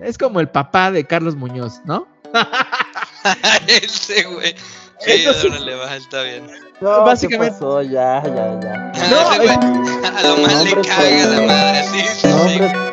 Es como el papá de Carlos Muñoz, ¿no? Ese güey. Sí, Entonces, le baja, está bien. No, básicamente. ¿qué pasó? Ya, ya, ya. No, güey, a lo más le caga la madre, sí, sí, sí.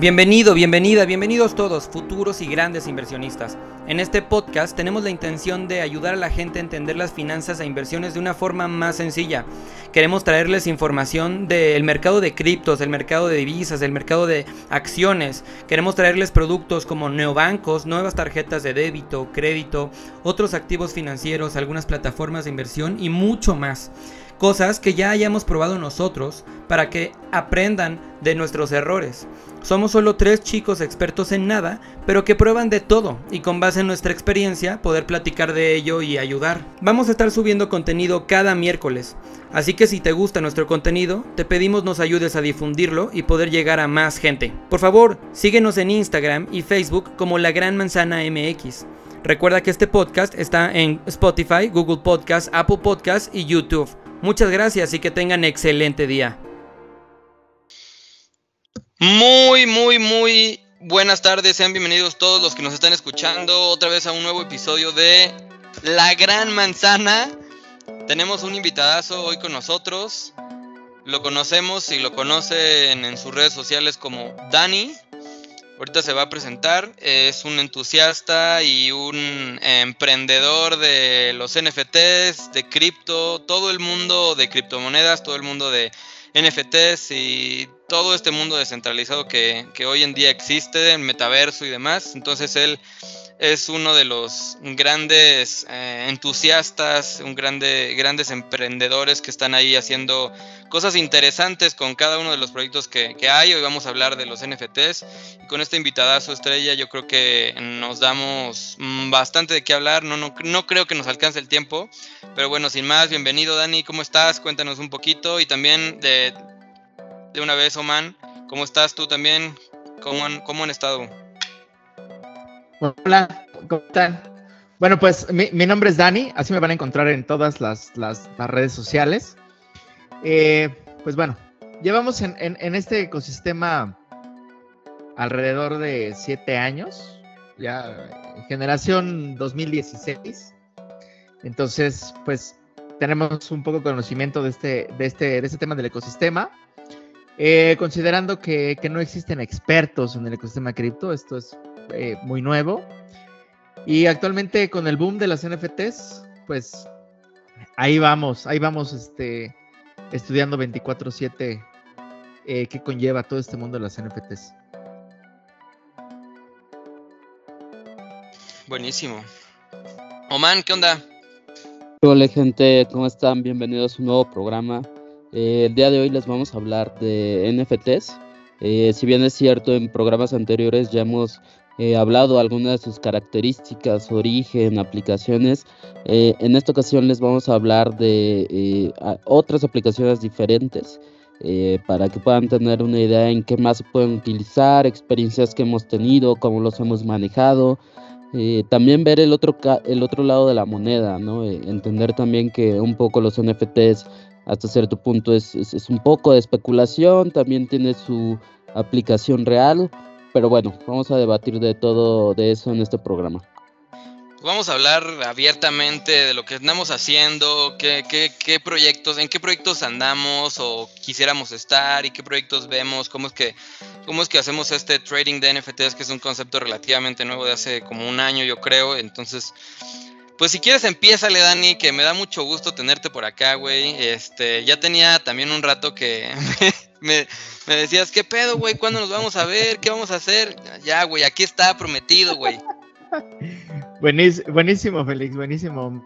Bienvenido, bienvenida, bienvenidos todos, futuros y grandes inversionistas. En este podcast tenemos la intención de ayudar a la gente a entender las finanzas e inversiones de una forma más sencilla. Queremos traerles información del mercado de criptos, del mercado de divisas, del mercado de acciones. Queremos traerles productos como neobancos, nuevas tarjetas de débito, crédito, otros activos financieros, algunas plataformas de inversión y mucho más cosas que ya hayamos probado nosotros para que aprendan de nuestros errores. Somos solo tres chicos expertos en nada, pero que prueban de todo y con base en nuestra experiencia poder platicar de ello y ayudar. Vamos a estar subiendo contenido cada miércoles, así que si te gusta nuestro contenido, te pedimos nos ayudes a difundirlo y poder llegar a más gente. Por favor, síguenos en Instagram y Facebook como La Gran Manzana MX. Recuerda que este podcast está en Spotify, Google Podcast, Apple Podcast y YouTube. Muchas gracias y que tengan excelente día. Muy, muy, muy buenas tardes. Sean bienvenidos todos los que nos están escuchando otra vez a un nuevo episodio de La Gran Manzana. Tenemos un invitadazo hoy con nosotros. Lo conocemos y lo conocen en sus redes sociales como Dani. Ahorita se va a presentar. Es un entusiasta y un emprendedor de los NFTs, de cripto, todo el mundo de criptomonedas, todo el mundo de NFTs y todo este mundo descentralizado que, que hoy en día existe, el metaverso y demás. Entonces él es uno de los grandes eh, entusiastas, un grande, grandes emprendedores que están ahí haciendo cosas interesantes con cada uno de los proyectos que, hay. Hoy vamos a hablar de los NFTs y con esta invitada su estrella yo creo que nos damos mm, bastante de qué hablar. No, no, no creo que nos alcance el tiempo, pero bueno, sin más, bienvenido Dani, ¿cómo estás? Cuéntanos un poquito y también de, de una vez, Oman, ¿cómo estás tú también? ¿Cómo han, cómo han estado? Hola, ¿cómo están? Bueno, pues mi, nombre es Dani, así me van a encontrar en todas las, redes sociales. Eh, pues bueno, llevamos en, este ecosistema alrededor de siete años, ya generación 2016. Entonces, pues tenemos un poco de conocimiento de este, de este, de este tema del ecosistema. Eh, considerando que, que, no existen expertos en el ecosistema cripto, esto es eh, muy nuevo. Y actualmente con el boom de las NFTs, pues ahí vamos, ahí vamos este, estudiando 24/7 eh, qué conlleva todo este mundo de las NFTs. Buenísimo. Oman, ¿qué onda? Hola gente, ¿cómo están? Bienvenidos a un nuevo programa. Eh, el día de hoy les vamos a hablar de NFTs. si bien es cierto, en programas anteriores ya hemos He hablado algunas de sus características, origen, aplicaciones. Eh, en esta ocasión les vamos a hablar de eh, otras aplicaciones diferentes eh, para que puedan tener una idea en qué más se pueden utilizar, experiencias que hemos tenido, cómo los hemos manejado. También ver el otro, el otro lado de la moneda, ¿no? entender también que un poco los NFTs hasta cierto punto es, es un poco de especulación, también tiene su aplicación real pero bueno, vamos a debatir de todo de eso en este programa. Vamos a hablar abiertamente de lo que andamos haciendo, qué, qué, proyectos, en qué proyectos andamos o quisiéramos estar y qué proyectos vemos, cómo es que, cómo es que hacemos este trading de NFTs, que es un concepto relativamente nuevo de hace como un año, yo creo. Entonces, pues si quieres empiézale, Dani, que me da mucho gusto tenerte por acá, güey. Este, ya tenía también un rato que me, decías, ¿qué pedo, güey? ¿Cuándo nos vamos a ver? ¿Qué vamos a hacer? Ya, güey, aquí está prometido, güey. buenísimo, Félix, buenísimo.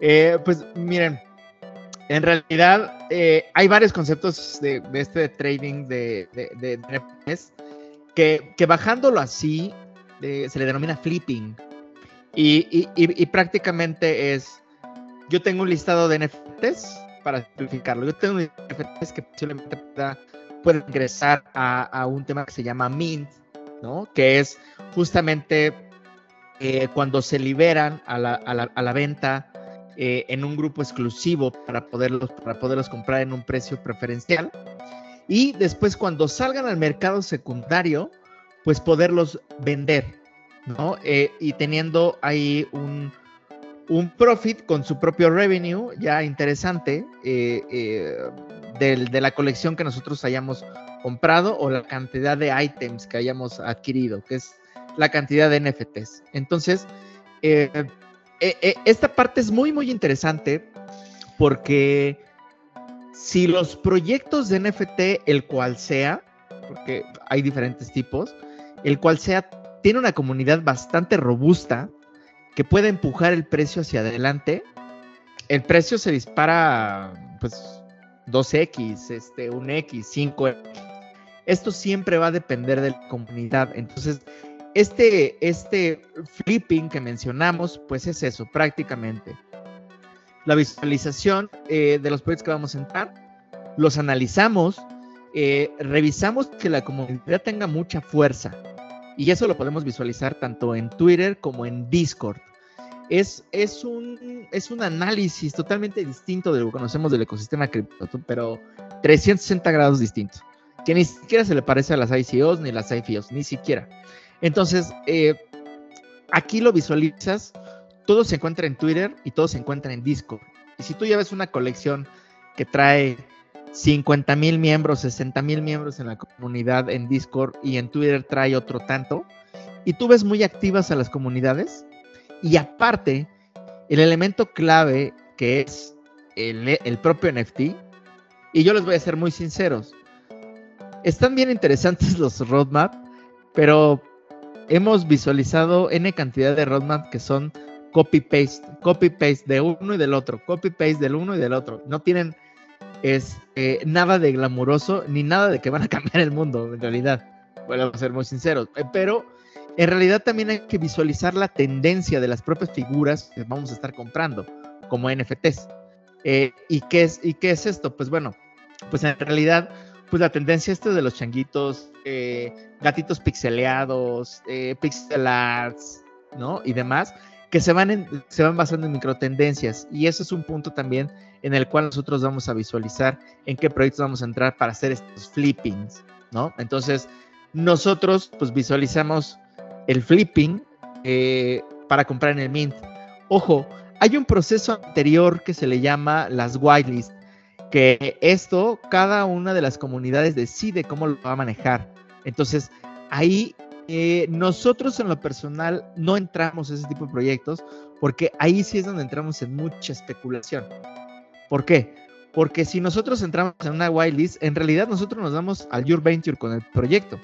Eh, pues miren, en realidad eh, hay varios conceptos de, este trading de, de, NFTs que, que, bajándolo así eh, se le denomina flipping. Y, y, prácticamente es, yo tengo un listado de NFTs para simplificarlo. Yo tengo NFTs que posiblemente pueda, ingresar a, un tema que se llama Mint, ¿no? Que es justamente eh, cuando se liberan a la, a la, a la venta eh, en un grupo exclusivo para poderlos, para poderlos comprar en un precio preferencial. y después cuando salgan al mercado secundario, pues poderlos vender, ¿no? Eh, y teniendo ahí un, un, profit con su propio revenue ya interesante eh, eh, de la colección que nosotros hayamos comprado o la cantidad de items que hayamos adquirido, que es la cantidad de NFTs. Entonces, esta parte es muy, muy interesante porque si los proyectos de NFT, el cual sea, porque hay diferentes tipos, el cual sea, tiene una comunidad bastante robusta que puede empujar el precio hacia adelante, el precio se dispara, pues, 2X, este, 1X, 5X. Esto siempre va a depender de la comunidad. Entonces, este, este flipping que mencionamos, pues es eso, prácticamente la visualización eh, de los proyectos que vamos a entrar, los analizamos, eh, revisamos que la comunidad tenga mucha fuerza y eso lo podemos visualizar tanto en Twitter como en Discord. Es, es, un, es un análisis totalmente distinto de lo que conocemos del ecosistema cripto, pero 360 grados distinto, que ni siquiera se le parece a las ICOs ni las IFOs, ni siquiera. Entonces, eh, aquí lo visualizas todo se encuentra en Twitter y todo se encuentra en Discord. Y si tú llevas una colección que trae 50 mil miembros, 60 mil miembros en la comunidad en Discord y en Twitter trae otro tanto, y tú ves muy activas a las comunidades, y aparte, el elemento clave que es el, el propio NFT, y yo les voy a ser muy sinceros, están bien interesantes los roadmap, pero hemos visualizado N cantidad de roadmap que son copy-paste, copy-paste de uno y del otro, copy-paste del uno y del otro. No tienen este, nada de glamuroso ni nada de que van a cambiar el mundo, en realidad. Bueno, a ser muy sinceros. Eh, pero en realidad también hay que visualizar la tendencia de las propias figuras que vamos a estar comprando, como NFTs. Eh, ¿y, qué es, ¿Y qué es esto? Pues bueno, pues en realidad, pues la tendencia esta de los changuitos, eh, gatitos pixeleados, pixel arts, ¿no? Y demás, que se van, se van basando en microtendencias. Y ese es un punto también en el cual nosotros vamos a visualizar en qué proyectos vamos a entrar para hacer estos flippings, ¿no? Entonces, nosotros pues visualizamos el flipping eh, para comprar en el Mint. Ojo, hay un proceso anterior que se le llama las whitelist, que esto cada una de las comunidades decide cómo lo va a manejar. Entonces, ahí eh, nosotros en lo personal no entramos en ese tipo de proyectos porque ahí sí es donde entramos en mucha especulación. ¿Por qué? Porque si nosotros entramos en una whitelist, en realidad nosotros nos damos al Your Venture con el proyecto.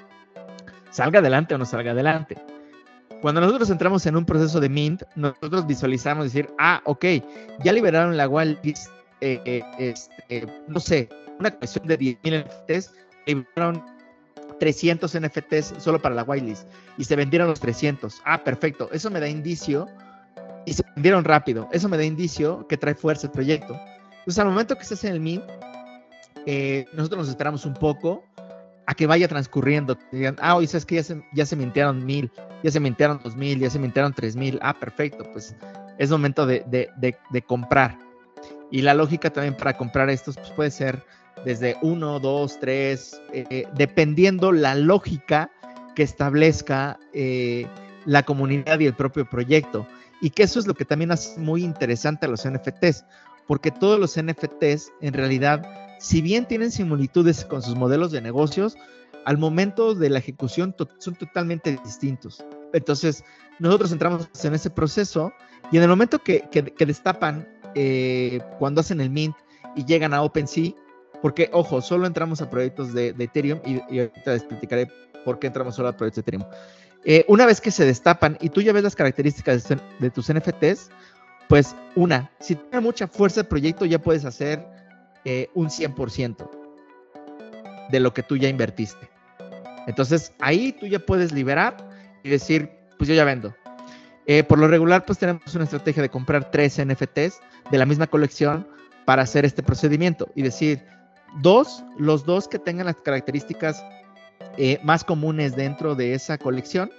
Salga adelante o no salga adelante. Cuando nosotros entramos en un proceso de mint, nosotros visualizamos decir, ah, ok, ya liberaron la whitelist, eh, eh, este, no sé, una cuestión de 10.000 NFTs, liberaron 300 NFTs solo para la whitelist y se vendieron los 300. Ah, perfecto. Eso me da indicio y se vendieron rápido. Eso me da indicio que trae fuerza el proyecto. Entonces, al momento que estés en el mint, eh, nosotros nos esperamos un poco a que vaya transcurriendo. Digan, ah, oye, sabes que ya se, ya se mintieron mil, ya se mintieron dos mil, ya se mintieron tres mil. Ah, perfecto. Pues es momento de, de, de comprar. Y la lógica también para comprar estos pues puede ser desde uno, dos, tres, eh, dependiendo la lógica que establezca eh, la comunidad y el propio proyecto. Y que eso es lo que también hace muy interesante a los NFTs, porque todos los NFTs en realidad, si bien tienen similitudes con sus modelos de negocios, al momento de la ejecución son totalmente distintos. Entonces, nosotros entramos en ese proceso y en el momento que, destapan, eh, cuando hacen el mint y llegan a OpenSea, porque, ojo, solo entramos a proyectos de, Ethereum y, ahorita les explicaré por qué entramos solo a proyectos de Ethereum. Eh, una vez que se destapan y tú ya ves las características de, tus NFTs, pues una, si tiene mucha fuerza el proyecto ya puedes hacer eh, un 100% de lo que tú ya invertiste. Entonces ahí tú ya puedes liberar y decir, pues yo ya vendo. Eh, por lo regular, pues tenemos una estrategia de comprar tres NFTs de la misma colección para hacer este procedimiento y decir, Dos, los dos que tengan las características eh, más comunes dentro de esa colección,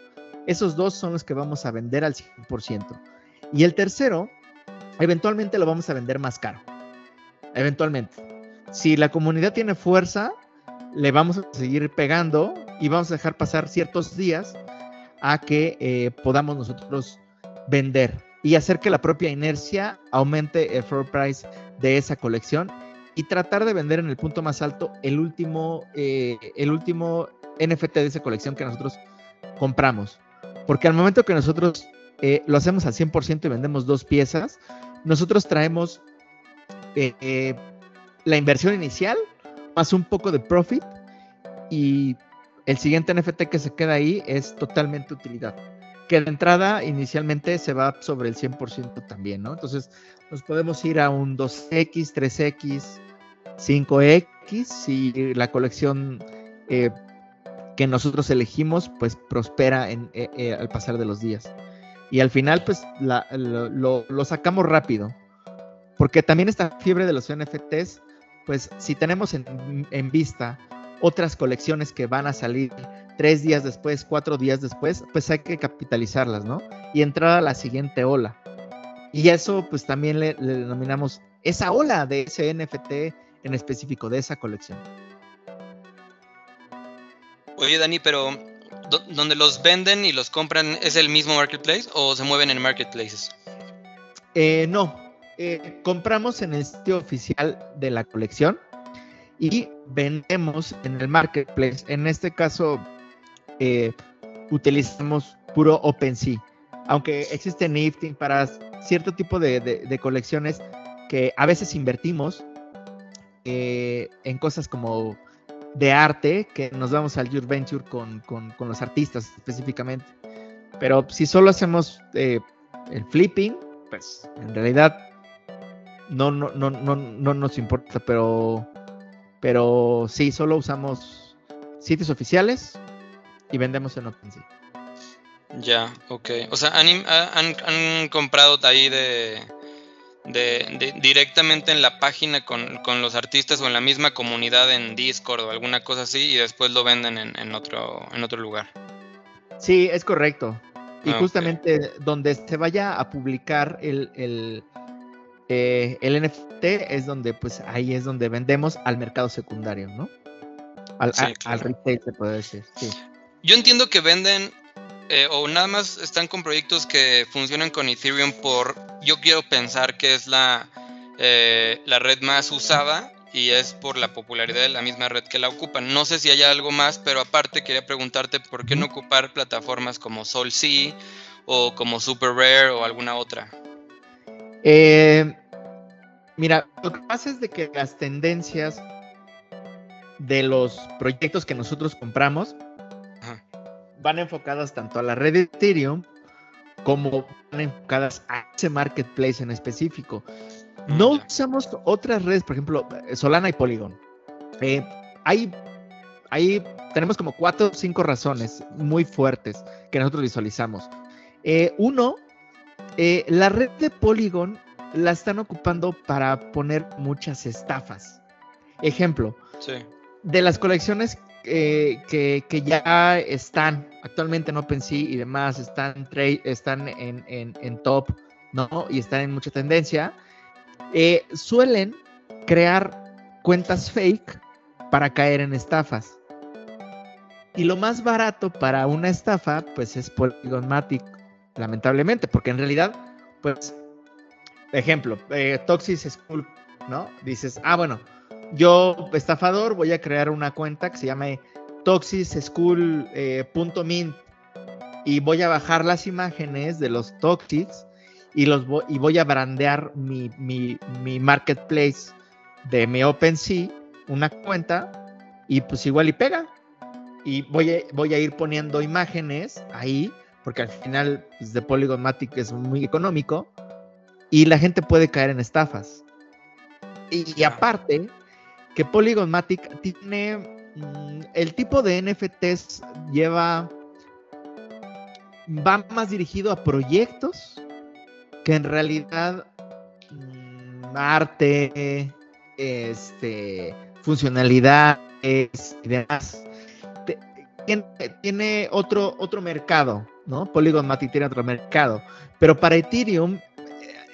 esos dos son los que vamos a vender al 100%. Y el tercero, eventualmente lo vamos a vender más caro. Eventualmente. Si la comunidad tiene fuerza, le vamos a seguir pegando y vamos a dejar pasar ciertos días a que eh, podamos nosotros vender y hacer que la propia inercia aumente el floor price de esa colección y tratar de vender en el punto más alto el último, eh, el último NFT de esa colección que nosotros compramos. Porque al momento que nosotros eh, lo hacemos al 100% y vendemos dos piezas, nosotros traemos eh, la inversión inicial más un poco de profit y el siguiente NFT que se queda ahí es totalmente utilidad. Que de entrada inicialmente se va sobre el 100% también, ¿no? Entonces nos podemos ir a un 2X, 3X, 5X si la colección eh, que nosotros elegimos pues prospera en, eh, eh, al pasar de los días. Y al final pues lo, lo, sacamos rápido. Porque también esta fiebre de los NFTs, pues si tenemos en, en vista otras colecciones que van a salir tres días después, cuatro días después, pues hay que capitalizarlas, ¿no? Y entrar a la siguiente ola. Y eso pues también le, le denominamos esa ola de ese NFT en específico, de esa colección. Oye, Dani, pero ¿donde los venden y los compran es el mismo marketplace o se mueven en marketplaces? Eh, no, eh, compramos en el sitio oficial de la colección y vendemos en el marketplace. En este caso, eh, utilizamos puro OpenSea, aunque existe Nifty para cierto tipo de colecciones que a veces invertimos eh, en cosas como de arte, que nos vamos al Your Venture con, con, los artistas específicamente. Pero si solo hacemos eh, el flipping, pues en realidad no, no, no, no, no nos importa, pero, pero solo usamos sitios oficiales y vendemos en OpenSea. Ya, ok. O sea, han, han, han comprado ahí de, de, directamente en la página con, los artistas o en la misma comunidad en Discord o alguna cosa así y después lo venden en, otro, en otro lugar. Sí, es correcto. Y ah, justamente donde se vaya a publicar el, el, eh, el, NFT es donde, pues ahí es donde vendemos al mercado secundario, ¿no? Al, al retail se puede decir, sí. Yo entiendo que venden eh, o nada más están con proyectos que funcionan con Ethereum por, yo quiero pensar que es la, eh, la red más usada y es por la popularidad de la misma red que la ocupan. No sé si hay algo más, pero aparte quería preguntarte por qué no ocupar plataformas como SolSea o como Super Rare o alguna otra. Eh, mira, lo que pasa es de que las tendencias de los proyectos que nosotros compramos van enfocadas tanto a la red de Ethereum como van enfocadas a ese marketplace en específico. Mm, no usamos otras redes, por ejemplo, Solana y Polygon. Eh, hay, tenemos como cuatro o cinco razones muy fuertes que nosotros visualizamos. Eh, uno, eh, la red de Polygon la están ocupando para poner muchas estafas. Ejemplo, de las colecciones que, ya están actualmente en OpenSea y demás, están, están en, top, ¿no? Y están en mucha tendencia, eh, suelen crear cuentas fake para caer en estafas. Y lo más barato para una estafa, pues es Polygonmatic, lamentablemente, porque en realidad, pues, ejemplo, eh, Toxis School, ¿no? Dices, ah, bueno, yo, estafador, voy a crear una cuenta que se llame toxischool.mint eh, y voy a bajar las imágenes de los toxics y, los y voy a brandear mi, marketplace de mi OpenSea, una cuenta, y pues igual y pega. Y voy a, voy a ir poniendo imágenes ahí, porque al final pues, de Polygon Matic es muy económico, y la gente puede caer en estafas. y aparte, que Polygon Matic tiene mm, el tipo de NFTs lleva va más dirigido a proyectos que en realidad mm, arte, este, funcionalidades y demás. Tiene, otro, otro mercado, ¿no? Polygon Matic tiene otro mercado. Pero para Ethereum eh,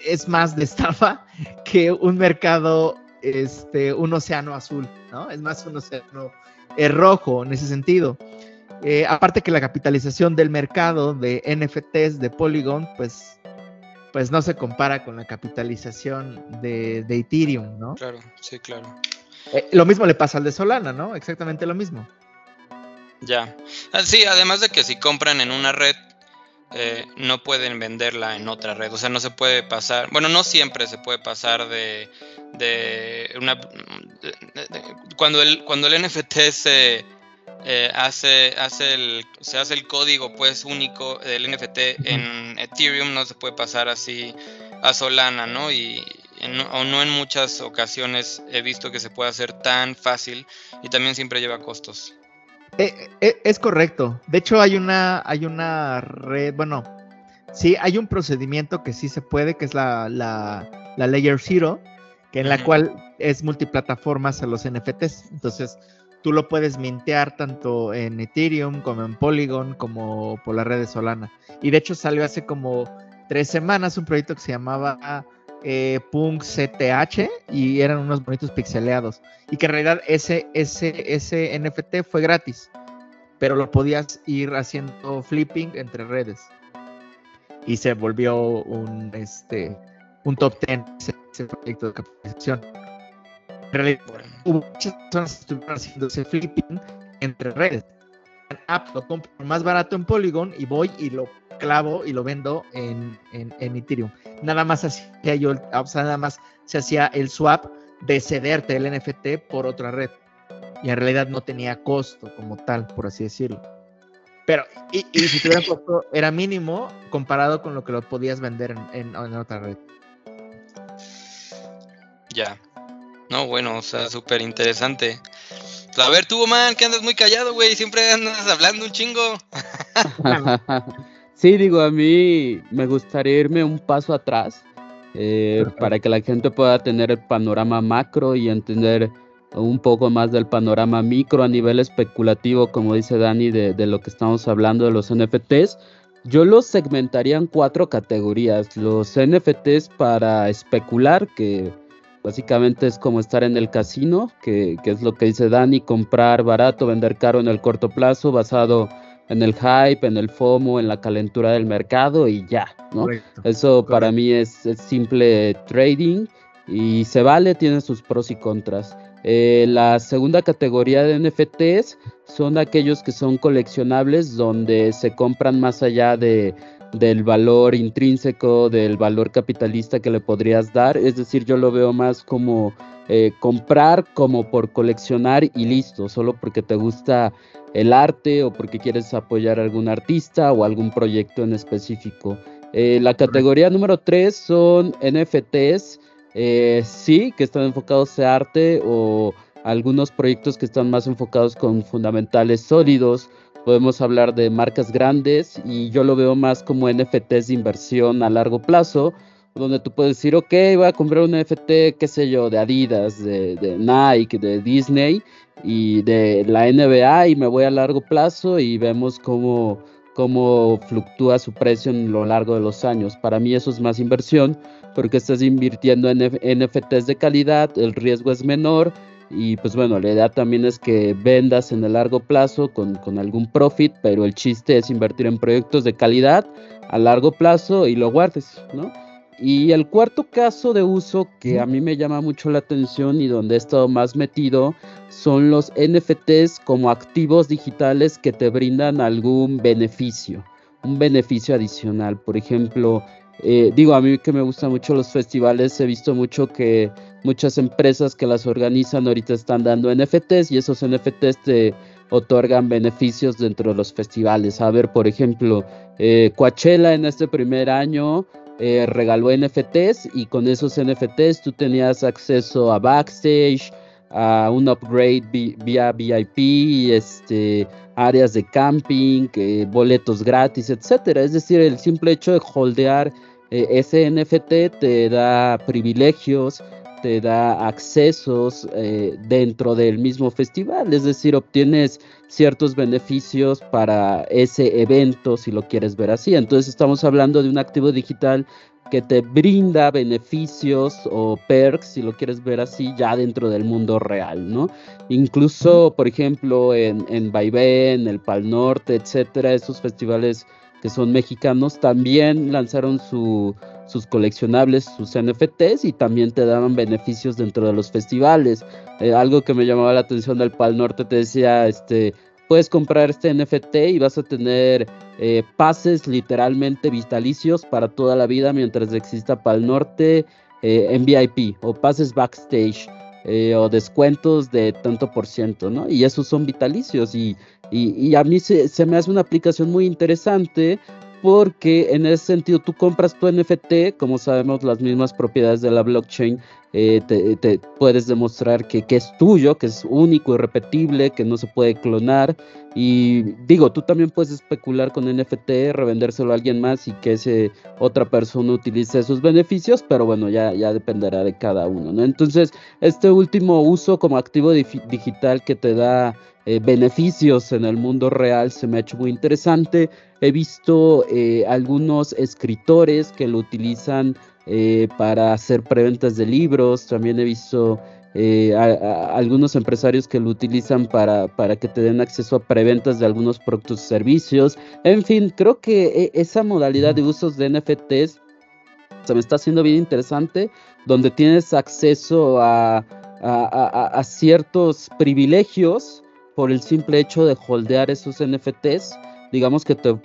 es más de estafa que un mercado este, un océano azul, ¿no? Es más un océano es rojo en ese sentido. Eh, aparte que la capitalización del mercado de NFTs de Polygon, pues, pues no se compara con la capitalización de, Ethereum, ¿no? Claro, sí, claro. Eh, lo mismo le pasa al de Solana, ¿no? Exactamente lo mismo. Ya. Ah, sí, además de que si compran en una red, eh, no pueden venderla en otra red. O sea, no se puede pasar. Bueno, no siempre se puede pasar de, de una. cuando, el, cuando el NFT se. Eh, hace, hace el, se hace el código pues único del NFT en Ethereum no se puede pasar así a Solana, ¿no? Y o no en muchas ocasiones he visto que se puede hacer tan fácil y también siempre lleva costos. Eh, eh, es correcto. De hecho, hay una, hay una red, bueno, sí, hay un procedimiento que sí se puede, que es la, la, Layer Zero, que en la cual es multiplataformas a los NFTs. Entonces, tú lo puedes mintear tanto en Ethereum como en Polygon como por la red de Solana. Y de hecho salió hace como tres semanas un proyecto que se llamaba eh, Punk CTH y eran unos bonitos pixeleados. Y que en realidad ese, ese, ese NFT fue gratis, pero lo podías ir haciendo flipping entre redes. Y se volvió un, este, un top 10 ese, proyecto de capitalización. En realidad, hubo muchas personas que estuvieron haciendo ese flipping entre redes. lo compro más barato en Polygon y voy y lo clavo y lo vendo en, en, Ethereum. Nada más hacía yo, o sea, nada más se hacía el swap de cederte el NFT por otra red. Y en realidad no tenía costo como tal, por así decirlo. Pero, y, si tuviera costo, era mínimo comparado con lo que lo podías vender en, en, otra red. Ya. No, bueno, o sea, súper interesante. A ver, tú, man, que andas muy callado, güey. Siempre andas hablando un chingo. Sí, digo, a mí me gustaría irme un paso atrás eh, para que la gente pueda tener el panorama macro y entender un poco más del panorama micro a nivel especulativo, como dice Dani, de, lo que estamos hablando de los NFTs. Yo los segmentaría en cuatro categorías. Los NFTs para especular, que básicamente es como estar en el casino, que, que es lo que dice Dani, comprar barato, vender caro en el corto plazo, basado en el hype, en el FOMO, en la calentura del mercado y ya, ¿no? Eso para mí es, simple trading y se vale, tiene sus pros y contras. Eh, la segunda categoría de NFTs son aquellos que son coleccionables, donde se compran más allá de, del valor intrínseco, del valor capitalista que le podrías dar. Es decir, yo lo veo más como eh, comprar como por coleccionar y listo, solo porque te gusta el arte o porque quieres apoyar a algún artista o algún proyecto en específico. Eh, la categoría número 3 son NFTs, eh, sí, que están enfocados en arte o algunos proyectos que están más enfocados con fundamentales sólidos. Podemos hablar de marcas grandes y yo lo veo más como NFTs de inversión a largo plazo, donde tú puedes decir, ok, voy a comprar un NFT, qué sé yo, de Adidas, de, de Nike, de Disney, y de la NBA y me voy a largo plazo y vemos cómo, cómo fluctúa su precio en lo largo de los años. Para mí eso es más inversión porque estás invirtiendo en NFTs de calidad, el riesgo es menor y pues bueno, la idea también es que vendas en el largo plazo con, con algún profit, pero el chiste es invertir en proyectos de calidad a largo plazo y lo guardes, ¿no? Y el cuarto caso de uso que a mí me llama mucho la atención y donde he estado más metido son los NFTs como activos digitales que te brindan algún beneficio, un beneficio adicional. Por ejemplo, eh, digo, a mí que me gustan mucho los festivales, he visto mucho que muchas empresas que las organizan ahorita están dando NFTs y esos NFTs te otorgan beneficios dentro de los festivales. A ver, por ejemplo, eh, Coachella en este primer año eh, regaló NFTs y con esos NFTs tú tenías acceso a backstage, a un upgrade vía VIP, este, áreas de camping, eh, boletos gratis, etcétera. Es decir, el simple hecho de holdear eh, ese NFT te da privilegios, te da accesos eh, dentro del mismo festival, es decir, obtienes ciertos beneficios para ese evento si lo quieres ver así. Entonces estamos hablando de un activo digital que te brinda beneficios o perks, si lo quieres ver así, ya dentro del mundo real, ¿no? Incluso, por ejemplo, en, en en el Pal Norte, etcétera, esos festivales que son mexicanos, también lanzaron sus coleccionables, sus NFTs y también te daban beneficios dentro de los festivales. Eh, algo que me llamaba la atención del Pal Norte te decía, este, puedes comprar este NFT y vas a tener eh, pases literalmente vitalicios para toda la vida mientras exista Pal Norte eh, en VIP o pases backstage. o descuentos de tanto por ciento, ¿no? Y esos son vitalicios y y, a mí se, me hace una aplicación muy interesante porque en ese sentido tú compras tu NFT, como sabemos las mismas propiedades de la blockchain, eh, te, puedes demostrar que, es tuyo, que es único, irrepetible, que no se puede clonar. Y digo, tú también puedes especular con NFT, revendérselo a alguien más y que ese otra persona utilice esos beneficios, pero bueno, ya, ya dependerá de cada uno. ¿no? Entonces, este último uso como activo digital que te da eh, beneficios en el mundo real se me ha hecho muy interesante. He visto eh, algunos escritores que lo utilizan eh, para hacer preventas de libros. También he visto algunos empresarios que lo utilizan para, para, que te den acceso a preventas de algunos productos y servicios. En fin, creo que esa modalidad de usos de NFTs se me está haciendo bien interesante, donde tienes acceso a, a ciertos privilegios por el simple hecho de holdear esos NFTs, digamos que te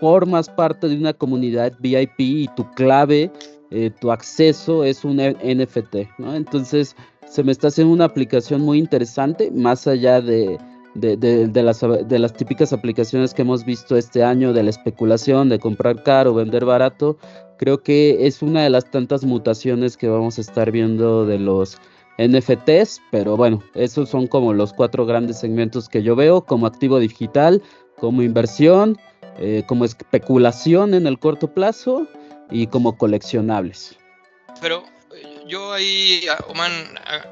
formas parte de una comunidad VIP y tu clave, eh, tu acceso es un NFT. Entonces se me está haciendo una aplicación muy interesante, más allá de, de, las, de las típicas aplicaciones que hemos visto este año de la especulación, de comprar caro, vender barato, creo que es una de las tantas mutaciones que vamos a estar viendo de los NFTs, pero bueno, esos son como los cuatro grandes segmentos que yo veo como activo digital, como inversión, eh, como especulación en el corto plazo y como coleccionables. Pero eh, yo ahí, ah, Oman, ah,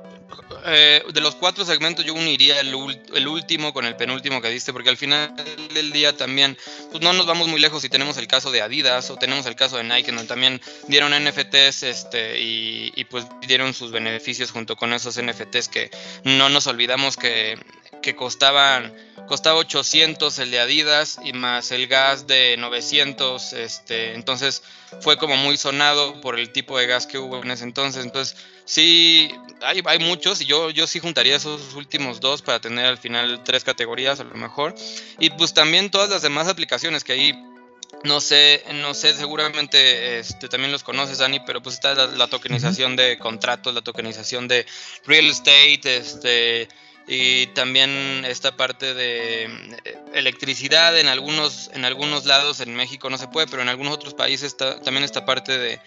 eh, de los cuatro segmentos yo uniría el, último con el penúltimo que diste, porque al final del día también pues no nos vamos muy lejos si tenemos el caso de Adidas o tenemos el caso de Nike, donde también dieron NFTs este, y, y pues dieron sus beneficios junto con esos NFTs que no nos olvidamos que, que costaban costaba 800 el de Adidas y más el gas de 900, este, entonces fue como muy sonado por el tipo de gas que hubo en ese entonces, entonces sí, hay, hay muchos y yo, yo sí juntaría esos últimos dos para tener al final tres categorías a lo mejor, y pues también todas las demás aplicaciones que ahí no sé, no sé, seguramente este, también los conoces, Dani, pero pues está la, la, tokenización de contratos, la tokenización de real estate, este, y también esta parte de eh, electricidad en algunos en algunos lados en México no se puede pero en algunos otros países está, también esta parte de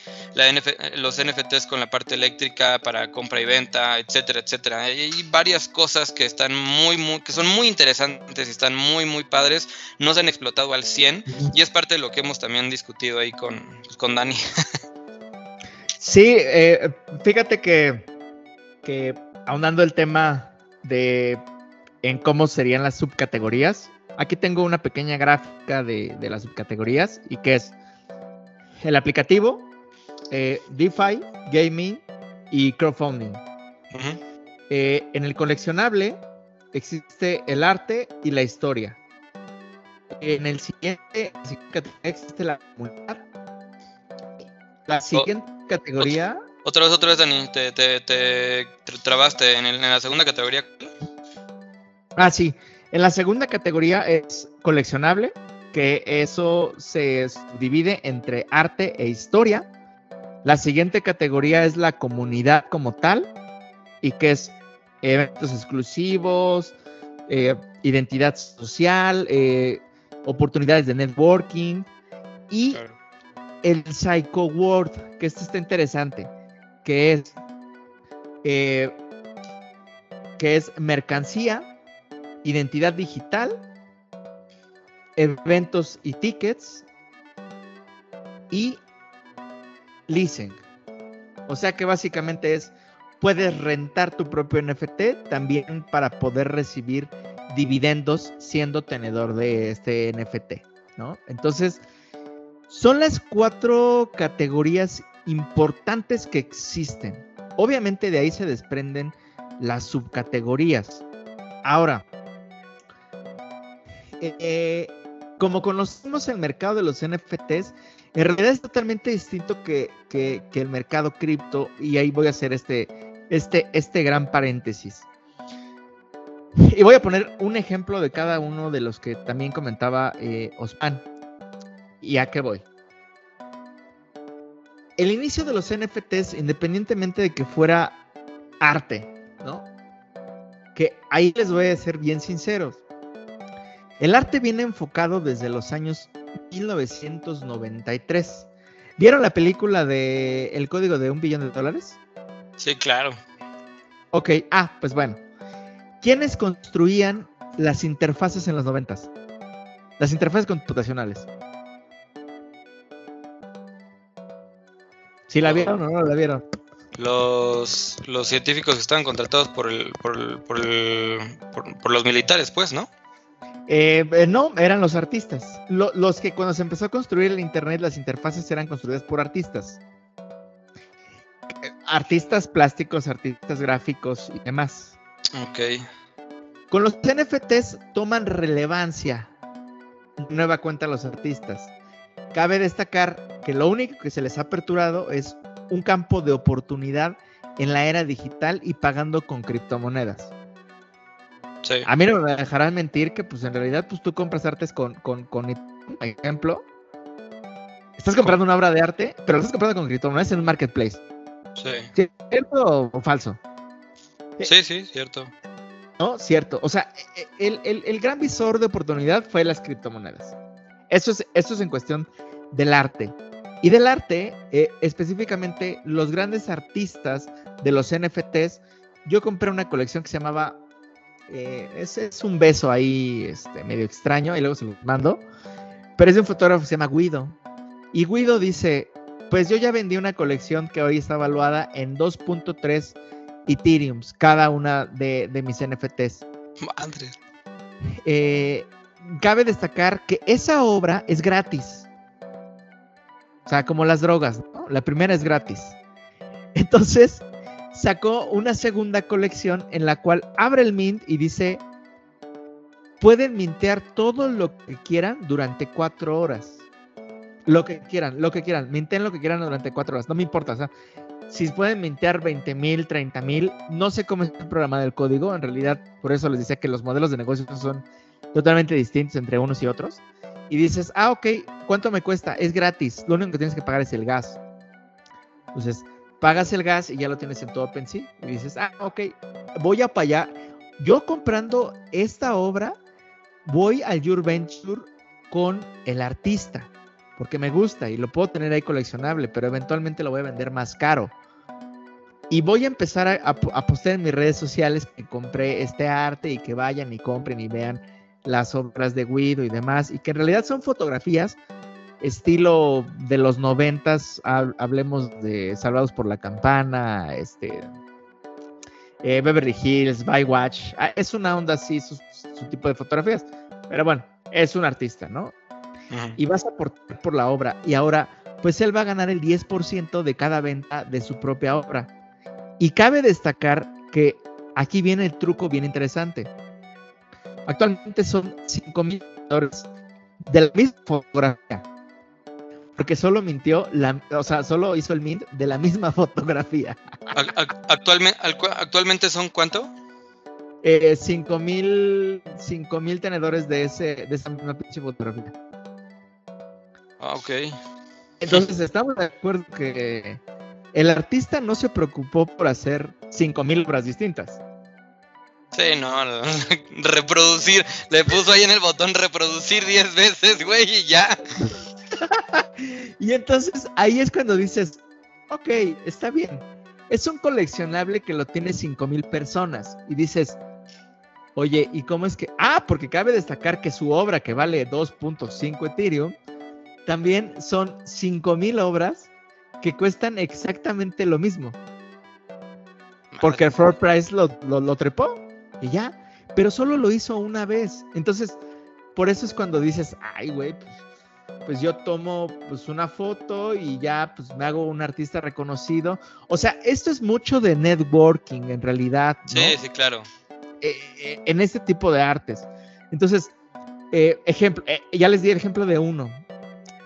los NFTs con la parte eléctrica para compra y venta etcétera etcétera. Hay varias cosas que están muy, muy que son muy interesantes y están muy muy padres no se han explotado al 100 y es parte de lo que hemos también discutido ahí con, pues, con Dani. Sí eh, fíjate que que aunando el tema de en cómo serían las subcategorías. Aquí tengo una pequeña gráfica de, las subcategorías y que es el aplicativo, eh, DeFi, gaming y crowdfunding. Eh, en el coleccionable existe el arte y la historia. En el siguiente, existe la comunidad. La siguiente categoría otra vez, otra vez, Dani, te, te, trabaste en, la segunda categoría. Ah, sí. En la segunda categoría es coleccionable, que eso se divide entre arte e historia. La siguiente categoría es la comunidad como tal, y que es eventos exclusivos, eh, identidad social, eh, oportunidades de networking y el Psycho World, que esto está interesante que es, eh, que es mercancía, identidad digital, eventos y tickets y leasing. O sea que básicamente es puedes rentar tu propio NFT también para poder recibir dividendos siendo tenedor de este NFT, ¿no? Entonces, son las cuatro categorías importantes que existen. Obviamente de ahí se desprenden las subcategorías. Ahora, eh, como conocemos el mercado de los NFTs, en realidad es totalmente distinto que, el mercado cripto y ahí voy a hacer este, este, este gran paréntesis. Y voy a poner un ejemplo de cada uno de los que también comentaba eh, Osman. ¿Y a qué voy? El inicio de los NFTs, independientemente de que fuera arte, ¿no? Que ahí les voy a ser bien sinceros. El arte viene enfocado desde los años 1993. ¿Vieron la película de El código de un billón de dólares? Sí, claro. Ok, ah, pues bueno. ¿Quiénes construían las interfaces en los noventas? Las interfaces computacionales. ¿Sí la vieron o no la vieron? Los, los científicos que estaban contratados por el, por, el, por, el, por, los militares, pues, ¿no? Eh, eh, no, eran los artistas. los que cuando se empezó a construir el Internet, las interfaces eran construidas por artistas. Artistas plásticos, artistas gráficos y demás. Ok. Con los NFTs toman relevancia. Nueva cuenta los artistas. Cabe destacar que lo único que se les ha aperturado es un campo de oportunidad en la era digital y pagando con criptomonedas. Sí. A mí no me dejarán mentir que pues en realidad pues tú compras artes con, con, con ejemplo. Estás comprando una obra de arte, pero lo estás comprando con criptomonedas en un marketplace. Sí. ¿Cierto o falso? Sí, sí, cierto. No, cierto. O sea, el, el gran visor de oportunidad fue las criptomonedas. Eso es, es en cuestión del arte. Y del arte, eh, específicamente los grandes artistas de los NFTs, yo compré una colección que se llamaba, eh, ese es un beso ahí este, medio extraño, y luego se los mando, pero es de un fotógrafo que se llama Guido. Y Guido dice, pues yo ya vendí una colección que hoy está evaluada en 2.3 Ethereums, cada una de, de mis NFTs. Madre. Eh, cabe destacar que esa obra es gratis. O sea, como las drogas, La primera es gratis. Entonces, sacó una segunda colección en la cual abre el mint y dice, pueden mintear todo lo que quieran durante cuatro horas. Lo que quieran, lo que quieran, minten lo que quieran durante cuatro horas, no me importa. O sea, si pueden mintear 20 mil, 30 mil, no sé cómo es el programa del código, en realidad por eso les decía que los modelos de negocio son totalmente distintos entre unos y otros. Y dices, ah, ok, ¿cuánto me cuesta? Es gratis, lo único que tienes que pagar es el gas. Entonces, pagas el gas y ya lo tienes en todo OpenSea. Y dices, ah, ok, voy a para allá. Yo comprando esta obra, voy al Your Venture con el artista, porque me gusta y lo puedo tener ahí coleccionable, pero eventualmente lo voy a vender más caro. Y voy a empezar a, a, postear en mis redes sociales que compré este arte y que vayan y compren y vean las obras de Guido y demás, y que en realidad son fotografías estilo de los noventas, hablemos de Salvados por la Campana, este, eh, Beverly Hills, Bywatch, ah, es una onda así, su, tipo de fotografías, pero bueno, es un artista, ¿no? Y vas a aportar por la obra, y ahora, pues él va a ganar el 10% de cada venta de su propia obra. Y cabe destacar que aquí viene el truco bien interesante Actualmente son 5 mil dólares de la misma fotografía. Porque solo mintió, la, o sea, solo hizo el mint de la misma fotografía. Actualmente, actualmente son cuánto? 5 eh, mil cinco mil tenedores de, ese, de esa misma pinche fotografía. Ah, ok. Entonces estamos de acuerdo que el artista no se preocupó por hacer 5000 obras distintas. Sí, no, reproducir. Le puso ahí en el botón reproducir 10 veces, güey, y ya. y entonces ahí es cuando dices, ok, está bien. Es un coleccionable que lo tiene 5000 personas. Y dices, oye, ¿y cómo es que? Ah, porque cabe destacar que su obra, que vale 2.5 Ethereum, también son 5000 obras que cuestan exactamente lo mismo. porque el floor price lo, lo, lo trepó y ya. Pero solo lo hizo una vez. Entonces, por eso es cuando dices, ay, güey, pues, pues yo tomo pues una foto y ya pues me hago un artista reconocido. O sea, esto es mucho de networking en realidad. ¿no? Sí, sí, claro. Eh, eh, en este tipo de artes. Entonces, eh, ejemplo, ya les di el ejemplo de uno.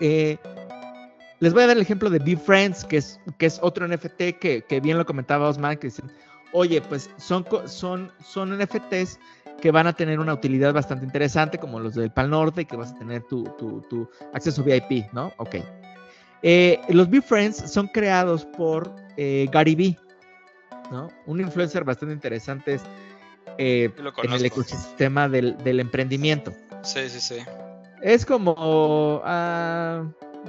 Les voy a dar el ejemplo de Be Friends, que es, que es otro NFT que, que bien lo comentaba Osman, que dicen, oye, pues son, son, son NFTs que van a tener una utilidad bastante interesante, como los del Pal Norte, que vas a tener tu, tu, tu acceso VIP, ¿no? Ok. Eh, los Be Friends son creados por eh, Gary Vee, ¿no? Un influencer bastante interesante es, eh, en el ecosistema del, del emprendimiento. Sí, sí, sí. Es como. ah,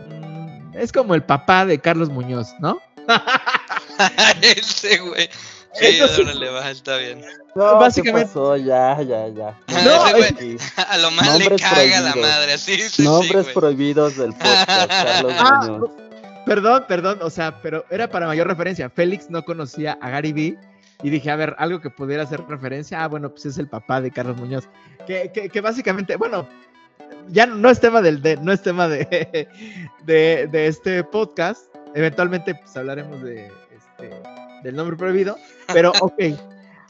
mm, es como el papá de Carlos Muñoz, ¿no? Ese güey. Sí, Entonces- órale, va, está bien. No, Básicamente- ¿qué pasó? Ya, ya, ya. No, Ese güey a lo más le caga la madre, así sí, sí, Nombres güey. prohibidos del podcast, Carlos Ah, Muñoz. Perdón, perdón, o sea, pero era para mayor referencia. Félix no conocía a Gary Vee y dije, a ver, algo que pudiera hacer referencia. Ah, bueno, pues es el papá de Carlos Muñoz. Que, que- que básicamente, bueno, ya no es tema del de, no es tema de, de, de este podcast. Eventualmente, pues hablaremos de este, del nombre prohibido. Pero, ok.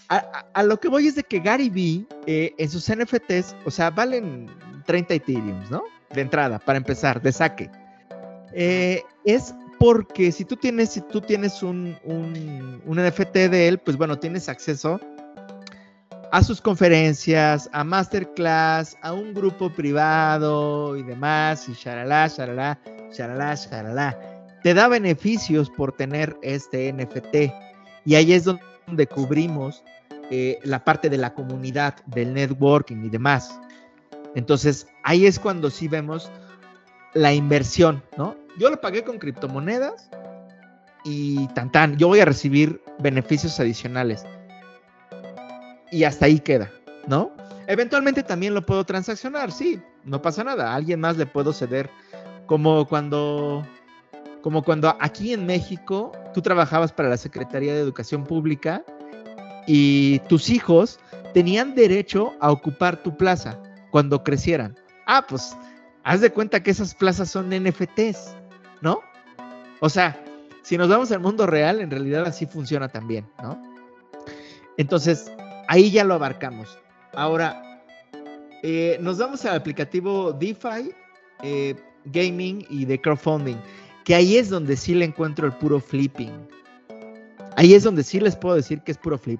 A, a- a lo que voy es de que Gary Vee eh, en sus NFTs, o sea, valen 30 Ethereums, ¿no? De entrada, para empezar, de saque. Eh, es porque si tú tienes, si tú tienes un, un, un NFT de él, pues bueno, tienes acceso a sus conferencias, a masterclass, a un grupo privado y demás, y shalala, shalala, shalala, shalala. Te da beneficios por tener este NFT. Y ahí es donde cubrimos eh, la parte de la comunidad, del networking y demás. Entonces, ahí es cuando sí vemos la inversión, ¿no? Yo lo pagué con criptomonedas y tan tan, yo voy a recibir beneficios adicionales. Y hasta ahí queda, ¿no? Eventualmente también lo puedo transaccionar, sí, no pasa nada. A alguien más le puedo ceder como cuando como cuando aquí en México tú trabajabas para la Secretaría de Educación Pública y tus hijos tenían derecho a ocupar tu plaza cuando crecieran. Ah, pues haz de cuenta que esas plazas son NFTs, ¿no? O sea, si nos vamos al mundo real, en realidad así funciona también, ¿no? Entonces, ahí ya lo abarcamos. Ahora, eh, nos vamos al aplicativo DeFi, eh, Gaming y de crowdfunding, que ahí es donde sí le encuentro el puro flipping. Ahí es donde sí les puedo decir que es puro flip.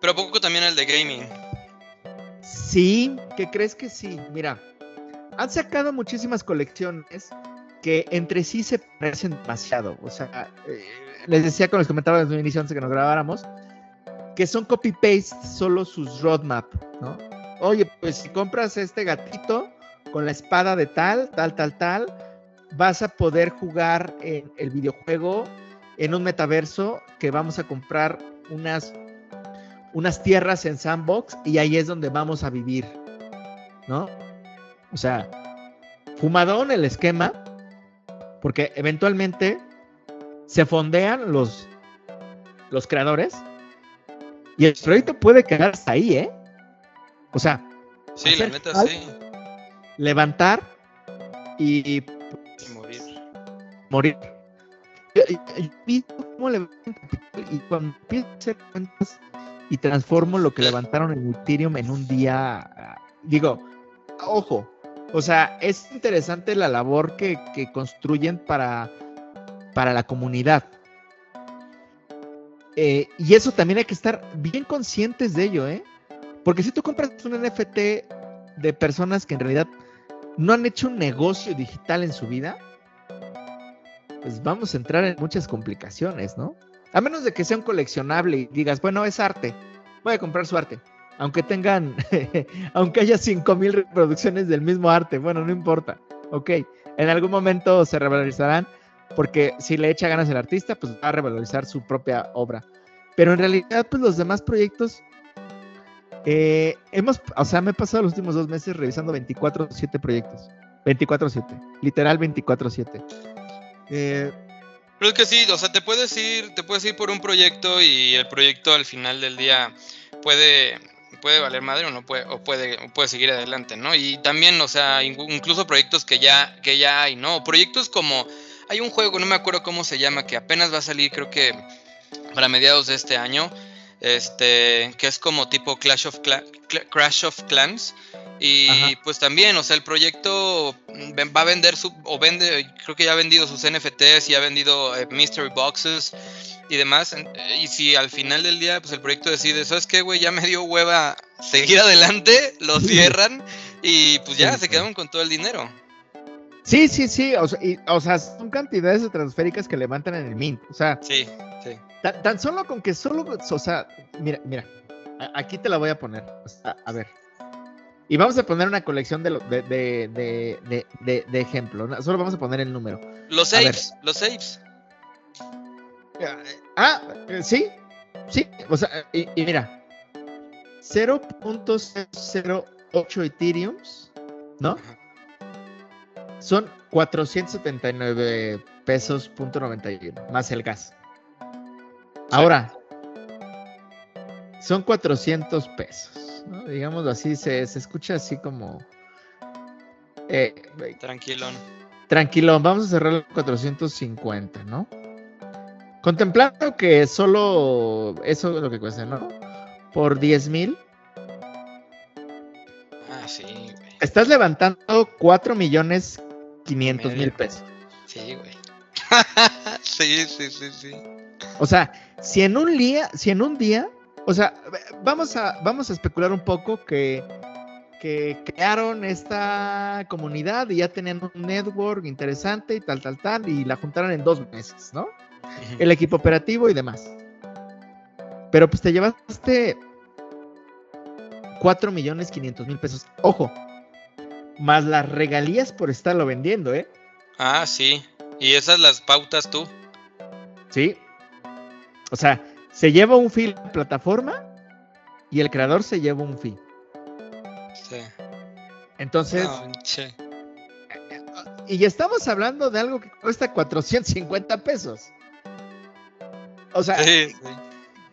Pero poco también el de gaming. Sí, ¿qué crees que sí? Mira, han sacado muchísimas colecciones que entre sí se parecen demasiado. O sea, eh, les decía con los comentarios desde un inicio antes de que nos grabáramos, que son copy-paste solo sus roadmap, ¿no? Oye, pues si compras este gatito con la espada de tal, tal, tal, tal, vas a poder jugar en el videojuego en un metaverso que vamos a comprar unas unas tierras en Sandbox y ahí es donde vamos a vivir, ¿no? O sea, fumadón el esquema, porque eventualmente se fondean los, los creadores y el proyecto puede quedar hasta ahí, ¿eh? O sea, Sí, la Hacer neta hype. sí. levantar y. morir. Y cuando empiezo hacer cuentas y transformo lo que levantaron en Ethereum en un día, digo, ojo, o sea, es interesante la labor que, que construyen para, para la comunidad. Eh, y eso también hay que estar bien conscientes de ello, ¿eh? Porque si tú compras un NFT de personas que en realidad no han hecho un negocio digital en su vida, pues vamos a entrar en muchas complicaciones, ¿no? A menos de que sea un coleccionable y digas, bueno, es arte, voy a comprar su arte. Aunque tengan, aunque haya 5000 reproducciones del mismo arte, bueno, no importa. Ok, en algún momento se revalorizarán porque si le echa ganas el artista, pues va a revalorizar su propia obra. Pero en realidad, pues los demás proyectos, eh, hemos, o sea, me he pasado los últimos dos meses revisando 24-7 proyectos. 24-7, literal 24-7. Eh, Pero es que sí, o sea, te puedes ir, te puedes ir por un proyecto y el proyecto al final del día puede, puede valer madre o no puede, o puede, puede seguir adelante, ¿no? Y también, o sea, incluso proyectos que ya, que ya hay, ¿no? Proyectos como, hay un juego, no me acuerdo cómo se llama, que apenas va a salir, creo que para mediados de este año, este, que es como tipo Clash of Crash of Clans. Y pues también, o sea, el proyecto va a vender su, o vende, creo que ya ha vendido sus NFTs y ha vendido eh, mystery boxes y demás. Y si al final del día, pues el proyecto decide, ¿sabes qué, güey? Ya me dio hueva seguir adelante, lo cierran y pues ya se quedaron con todo el dinero. Sí, sí, sí, o sea, o sea, son cantidades de transféricas que levantan en el Mint, o sea. Sí, sí. Tan, solo con que solo, o sea, mira, mira, aquí te la voy a poner, a ver. Y vamos a poner una colección de, de, de, de, de ejemplos. Solo vamos a poner el número. Los saves, los saves. Ah, eh, sí, sí. O sea, y, mira, 0.008 Ethereums, ¿no? Son 479 pesos, punto 91, más el gas. Ahora, son 400 pesos, ¿no? Digámoslo así, se, se escucha así como... Eh, tranquilón. Tranquilón, vamos a cerrar el 450, ¿no? Contemplando que solo eso es lo que cuesta, ¿no? Por 10 mil. Ah, sí, güey. Estás levantando 4 millones 500 mil pesos. Sí, güey. sí, sí, sí, sí. O sea, si en un día, si en un día, o sea, vamos a, vamos a especular un poco que, que crearon esta comunidad y ya tenían un network interesante y tal, tal, tal, y la juntaron en dos meses, ¿no? el equipo operativo y demás. Pero pues te llevaste 4 millones 500 mil pesos. Ojo, más las regalías por estarlo vendiendo, ¿eh? Ah, sí. Y esas las pautas tú. Sí. O sea, se lleva un fee la plataforma y el creador se lleva un fee. Sí. Entonces. sí. Y estamos hablando de algo que cuesta 450 pesos. O sea,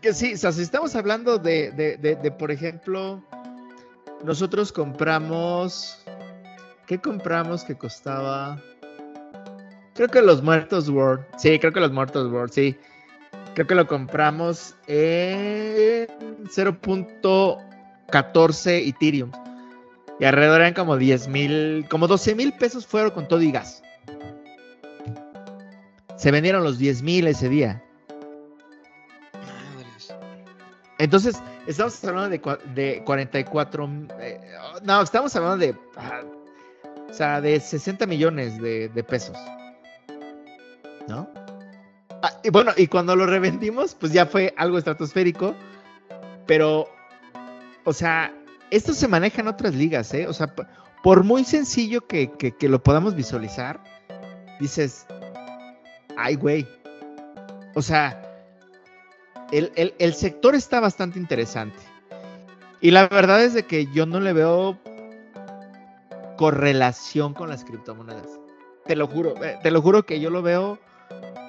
que sí, o sea, si estamos hablando de, de, de, por ejemplo, nosotros compramos, ¿qué compramos que costaba? Creo que los Muertos World, sí, creo que los Muertos World, sí. Creo que lo compramos en 0.14 Ethereum. Y alrededor eran como 10 mil, como 12 mil pesos fueron con todo y gas. Se vendieron los 10 mil ese día. Entonces, estamos hablando de, de 44. Eh, no, estamos hablando de. o sea, de 60 millones de, pesos. ¿No? Ah, bueno, y cuando lo revendimos, pues ya fue algo estratosférico. Pero, o sea, esto se maneja en otras ligas, ¿eh? O sea, por muy sencillo que, que lo podamos visualizar, dices, ay, güey. O sea, el, sector está bastante interesante. Y la verdad es de que yo no le veo correlación con las criptomonedas. Te lo juro, eh, te lo juro que yo lo veo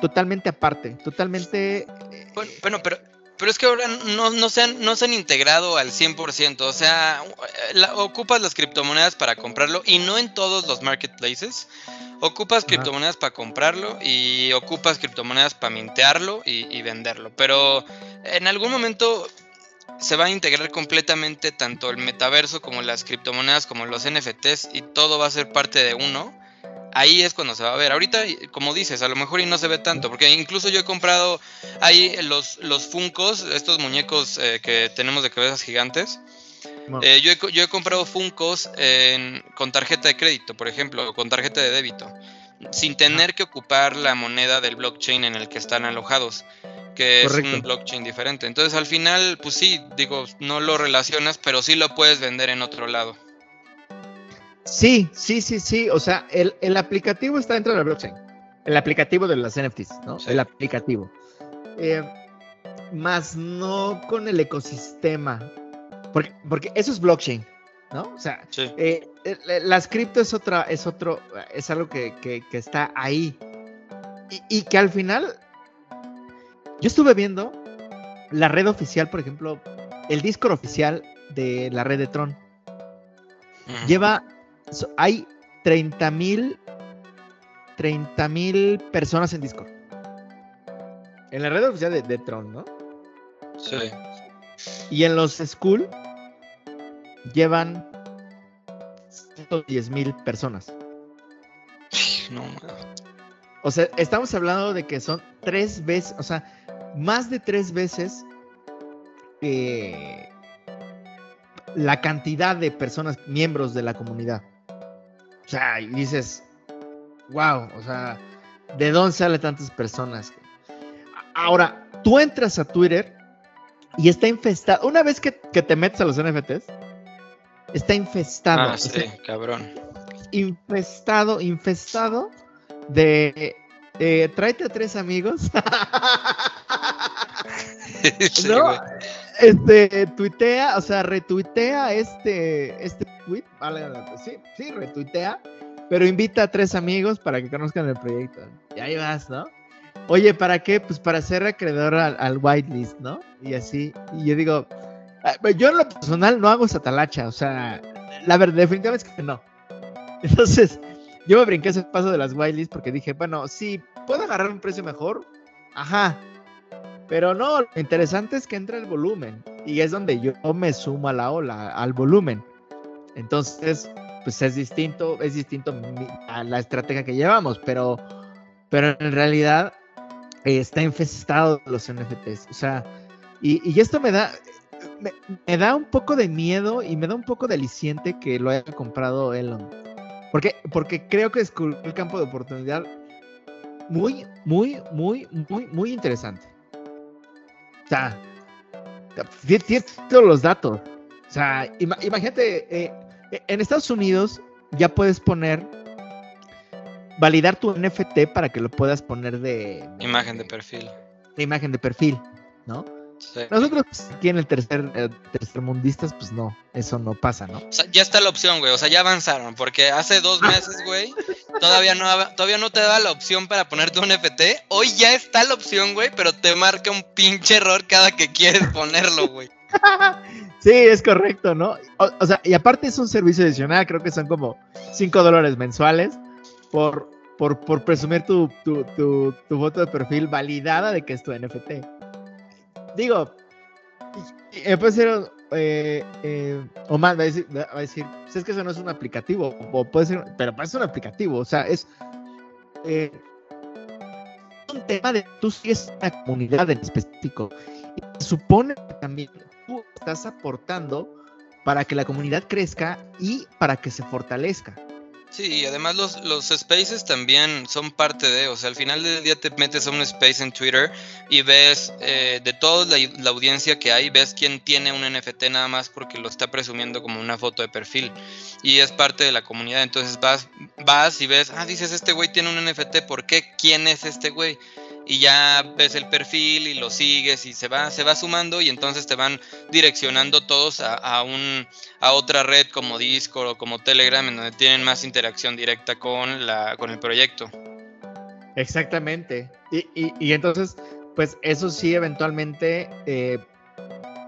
totalmente aparte, totalmente... Eh, bueno, pero, pero es que ahora no, no, se han, no se han integrado al 100%, o sea, ocupas las criptomonedas para comprarlo y no en todos los marketplaces. Ocupas criptomonedas para comprarlo y ocupas criptomonedas para mintearlo y, venderlo. Pero en algún momento se va a integrar completamente tanto el metaverso como las criptomonedas como los NFTs y todo va a ser parte de uno. Ahí es cuando se va a ver. Ahorita, como dices, a lo mejor y no se ve tanto, porque incluso yo he comprado ahí los, los Funcos, estos muñecos eh, que tenemos de cabezas gigantes. Eh, yo, he, comprado Funcos con tarjeta de crédito, por ejemplo, o con tarjeta de débito, sin tener que ocupar la moneda del blockchain en el que están alojados, que es un blockchain diferente. Entonces, al final, pues sí, digo, no lo relacionas, pero sí lo puedes vender en otro lado. Sí, sí, sí, sí. O sea, el, aplicativo está dentro del blockchain. El aplicativo de las NFTs, ¿no? El aplicativo. Eh, más no con el ecosistema porque, eso es blockchain, ¿no? O sea, eh, las cripto es otra, es otro, es algo que, está ahí. y, que al final, yo estuve viendo la red oficial, por ejemplo, el Discord oficial de la red de Tron. Lleva, hay 30 mil 30 mil personas en Discord. En la red oficial de, de, Tron, ¿no? Sí. Y en los School llevan 110 mil personas. No, o sea, estamos hablando de que son tres veces, o sea, más de tres veces eh, la cantidad de personas, miembros de la comunidad. O sea, y dices, wow, o sea, ¿de dónde salen tantas personas? Ahora, tú entras a Twitter y está infestado. Una vez que, te metes a los NFTs, está infestado. Ah, sí, cabrón. Infestado, infestado de eh, tráete a tres amigos. ¿No? Este, tuitea, o sea, retuitea este, este tweet, vale, sí, sí, retuitea, pero invita a tres amigos para que conozcan el proyecto. Y ahí vas, ¿no? Oye, ¿para qué? Pues para ser acreedor al, whitelist, ¿no? Y así, y yo digo, ah, pues yo en lo personal no hago esa talacha, o sea, la verdad, definitivamente es que no. Entonces, yo me brinqué ese paso de las whitelists porque dije, bueno, sí, puedo agarrar un precio mejor, ajá, pero no, lo interesante es que entra el volumen y es donde yo me sumo a la ola, al volumen. Entonces, pues es distinto, es distinto a la estrategia que llevamos, pero, pero en realidad está infestado los NFTs. O sea, y, esto me da, me, da un poco de miedo y me da un poco de aliciente que lo haya comprado Elon. Porque, porque creo que es el campo de oportunidad muy, muy, muy, muy, muy interesante. O sea, tiene todos los datos. O sea, imagínate, eh, en Estados Unidos ya puedes poner, validar tu NFT para que lo puedas poner de... Imagen de perfil. De imagen de perfil, ¿no? Nosotros aquí en el tercer, eh, tercermundistas, pues no, eso no pasa, ¿no? O sea, ya está la opción, güey, o sea, ya avanzaron, porque hace dos meses, güey, todavía no, todavía no te daba la opción para ponerte un NFT, hoy ya está la opción, güey, pero te marca un pinche error cada que quieres ponerlo, güey. sí, es correcto, ¿no? O, sea, y aparte es un servicio adicional, creo que son como 5 dólares mensuales por, por, por presumir tu, tu, tu, tu foto de perfil validada de que es tu NFT digo, puede ser, eh, eh, va a decir, pues es que eso no es un aplicativo, o puede ser, pero parece un aplicativo, o sea, es eh, un tema de tú sigues una comunidad en específico. Y supone que también tú estás aportando para que la comunidad crezca y para que se fortalezca. Sí, y además los, los spaces también son parte de, o sea, al final del día te metes a un space en Twitter y ves eh, de toda la, audiencia que hay, ves quién tiene un NFT nada más porque lo está presumiendo como una foto de perfil y es parte de la comunidad, entonces vas, vas y ves, ah, dices, este güey tiene un NFT, ¿por qué? ¿Quién es este güey? Y ya ves el perfil y lo sigues y se va, se va sumando y entonces te van direccionando todos a, un, a otra red como Discord o como Telegram en donde tienen más interacción directa con, la, con el proyecto. Exactamente. Y, y, entonces, pues eso sí, eventualmente, eh,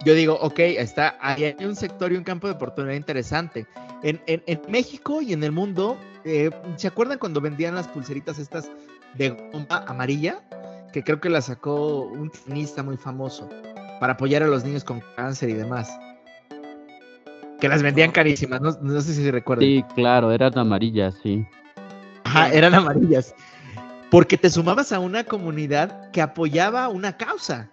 yo digo, ok, está, hay un sector y un campo de oportunidad interesante. En, en, en México y en el mundo, eh, ¿se acuerdan cuando vendían las pulseritas estas de goma amarilla? Que creo que la sacó un tenista muy famoso para apoyar a los niños con cáncer y demás. Que las vendían carísimas, no, sé si se recuerdan. Sí, claro, eran amarillas, sí. Ajá, eran amarillas. Porque te sumabas a una comunidad que apoyaba una causa.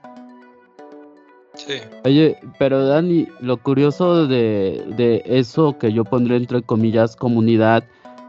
Sí. Oye, pero Dani, lo curioso de, de eso que yo pondré entre comillas comunidad,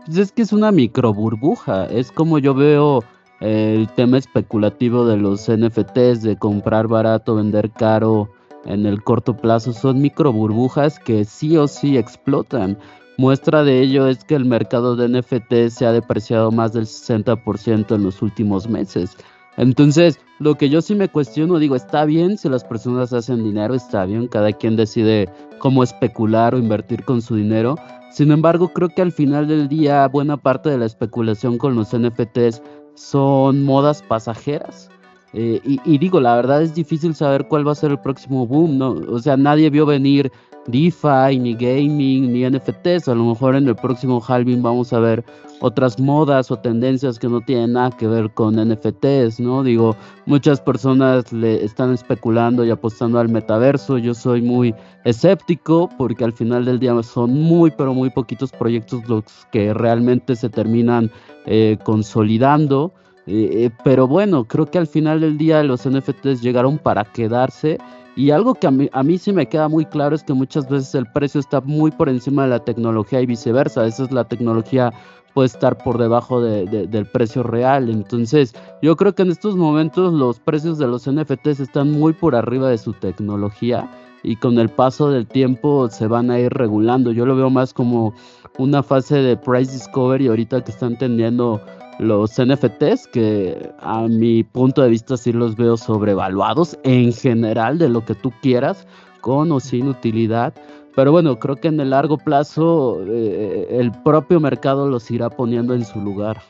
pues es que es una micro burbuja. Es como yo veo el tema especulativo de los NFTs, de comprar barato, vender caro en el corto plazo, son micro burbujas que sí o sí explotan. Muestra de ello es que el mercado de NFTs se ha depreciado más del 60% en los últimos meses. Entonces, lo que yo sí me cuestiono, digo, está bien si las personas hacen dinero, está bien, cada quien decide cómo especular o invertir con su dinero. Sin embargo, creo que al final del día, buena parte de la especulación con los NFTs son modas pasajeras. Eh, y, y, digo, la verdad es difícil saber cuál va a ser el próximo boom, ¿no? O sea, nadie vio venir DeFi, ni gaming, ni NFTs. A lo mejor en el próximo halving vamos a ver otras modas o tendencias que no tienen nada que ver con NFTs, ¿no? Digo, muchas personas le están especulando y apostando al metaverso. Yo soy muy escéptico porque al final del día son muy, pero muy poquitos proyectos los que realmente se terminan eh, consolidando. Eh, eh, pero bueno, creo que al final del día los NFTs llegaron para quedarse y algo que a mí, a mí sí me queda muy claro es que muchas veces el precio está muy por encima de la tecnología y viceversa. Esa es la tecnología puede estar por debajo del precio real. Entonces, yo creo que en estos momentos los precios de los NFTs están muy por arriba de su tecnología y con el paso del tiempo se van a ir regulando. Yo lo veo más como una fase de price discovery ahorita que están teniendo los NFTs, que a mi punto de vista sí los veo sobrevaluados en general de lo que tú quieras, con o sin utilidad. Pero bueno, creo que en el largo plazo eh, el propio mercado los irá poniendo en su lugar.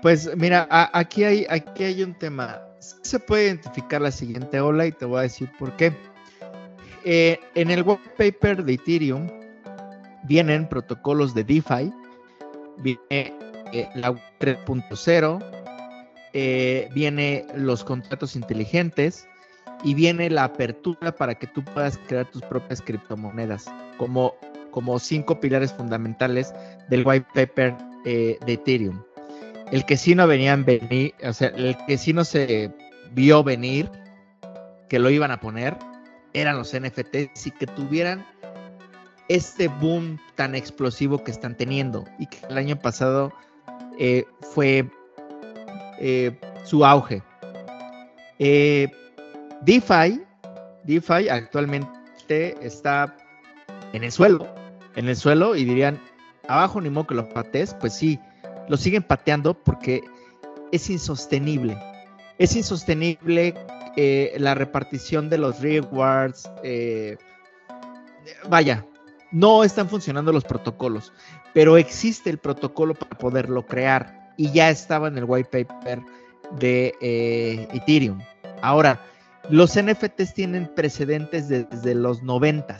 Pues mira, aquí, hay, aquí hay un tema. Se puede identificar la siguiente ola y te voy a decir por qué. Eh, en el white paper de Ethereum vienen protocolos de DeFi, viene la 3.0, eh, viene los contratos inteligentes y viene la apertura para que tú puedas crear tus propias criptomonedas como, como cinco pilares fundamentales del white paper eh, de Ethereum. El que sí no venían venir, o sea, el que sí no se vio venir que lo iban a poner eran los NFTs y que tuvieran este boom tan explosivo que están teniendo y que el año pasado eh, fue eh, su auge. Eh, DeFi, DeFi actualmente está en el suelo, en el suelo y dirían, abajo ni modo que lo patees, pues sí, lo siguen pateando porque es insostenible. Es insostenible la repartición de los rewards. vaya, no están funcionando los protocolos, pero existe el protocolo para poderlo crear y ya estaba en el white paper de eh, Ethereum. Ahora, los NFTs tienen precedentes desde los 90.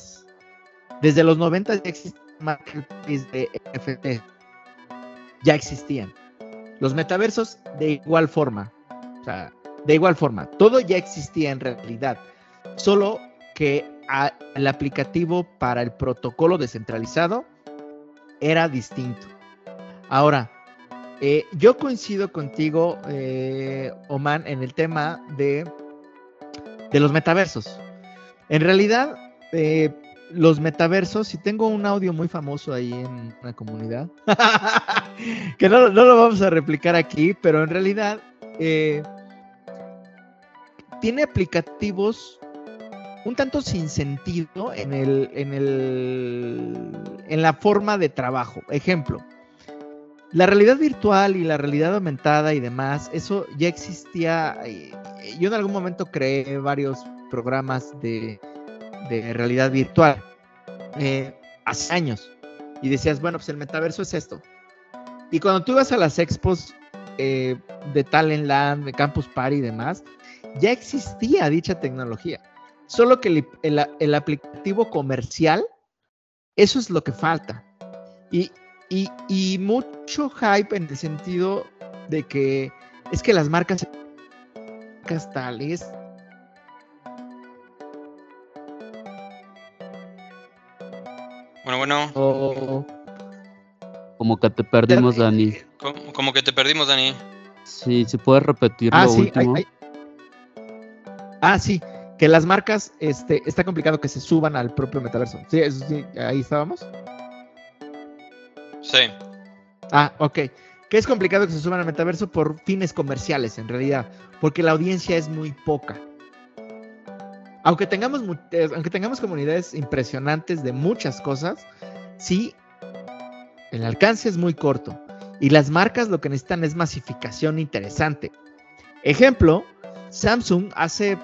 Desde los 90 ya existían marketplaces de NFT. Ya existían. Los metaversos de igual forma. O sea, de igual forma. Todo ya existía en realidad. Solo que el aplicativo para el protocolo descentralizado era distinto. Ahora, eh, yo coincido contigo, eh, Oman, en el tema de, los metaversos. En realidad, eh, los metaversos, y tengo un audio muy famoso ahí en la comunidad, que no, lo vamos a replicar aquí, pero en realidad tiene aplicativos un tanto sin sentido en, el, en, el, en la forma de trabajo. Ejemplo, la realidad virtual y la realidad aumentada y demás, eso ya existía. Eh, yo en algún momento creé varios programas de, realidad virtual eh, hace años. Y decías, bueno, pues el metaverso es esto. Y cuando tú ibas a las expos eh, de Talentland, de Campus Party y demás, ya existía dicha tecnología. Solo que el, aplicativo comercial, eso es lo que falta. Y, y, mucho hype en el sentido de que es que las marcas, tales Bueno, bueno. como que te perdimos, Dani. Como, que te perdimos, Dani. Sí, si puedes repetir ah, sí, Ah, sí que las marcas, este, está complicado que se suban al propio metaverso. Sí, eso sí, ahí estábamos. Sí. Ah, ok. Que es complicado que se suban al metaverso por fines comerciales, en realidad, porque la audiencia es muy poca. Aunque tengamos, eh, aunque tengamos comunidades impresionantes de muchas cosas, sí, el alcance es muy corto. Y las marcas lo que necesitan es masificación interesante. Ejemplo, Samsung hace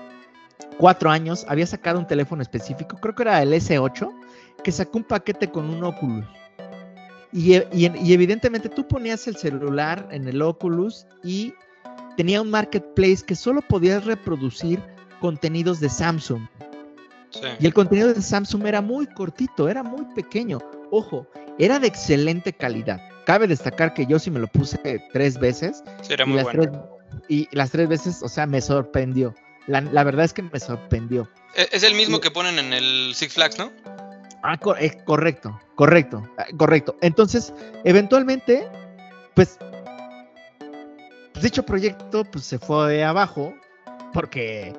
cuatro años había sacado un teléfono específico, creo que era el S8, que sacó un paquete con un Oculus. Y, y, evidentemente tú ponías el celular en el Oculus y tenía un marketplace que solo podías reproducir contenidos de Samsung. Y el contenido de Samsung era muy cortito, era muy pequeño. Ojo, era de excelente calidad. Cabe destacar que yo sí me lo puse tres veces. Sí, era muy bueno. y las tres veces, o sea, me sorprendió. La, verdad es que me sorprendió. E, es el mismo que ponen en el Six Flags, ¿no? Ah, eh, correcto, correcto, ah, correcto. Entonces, eventualmente, pues, dicho proyecto pues, se fue abajo porque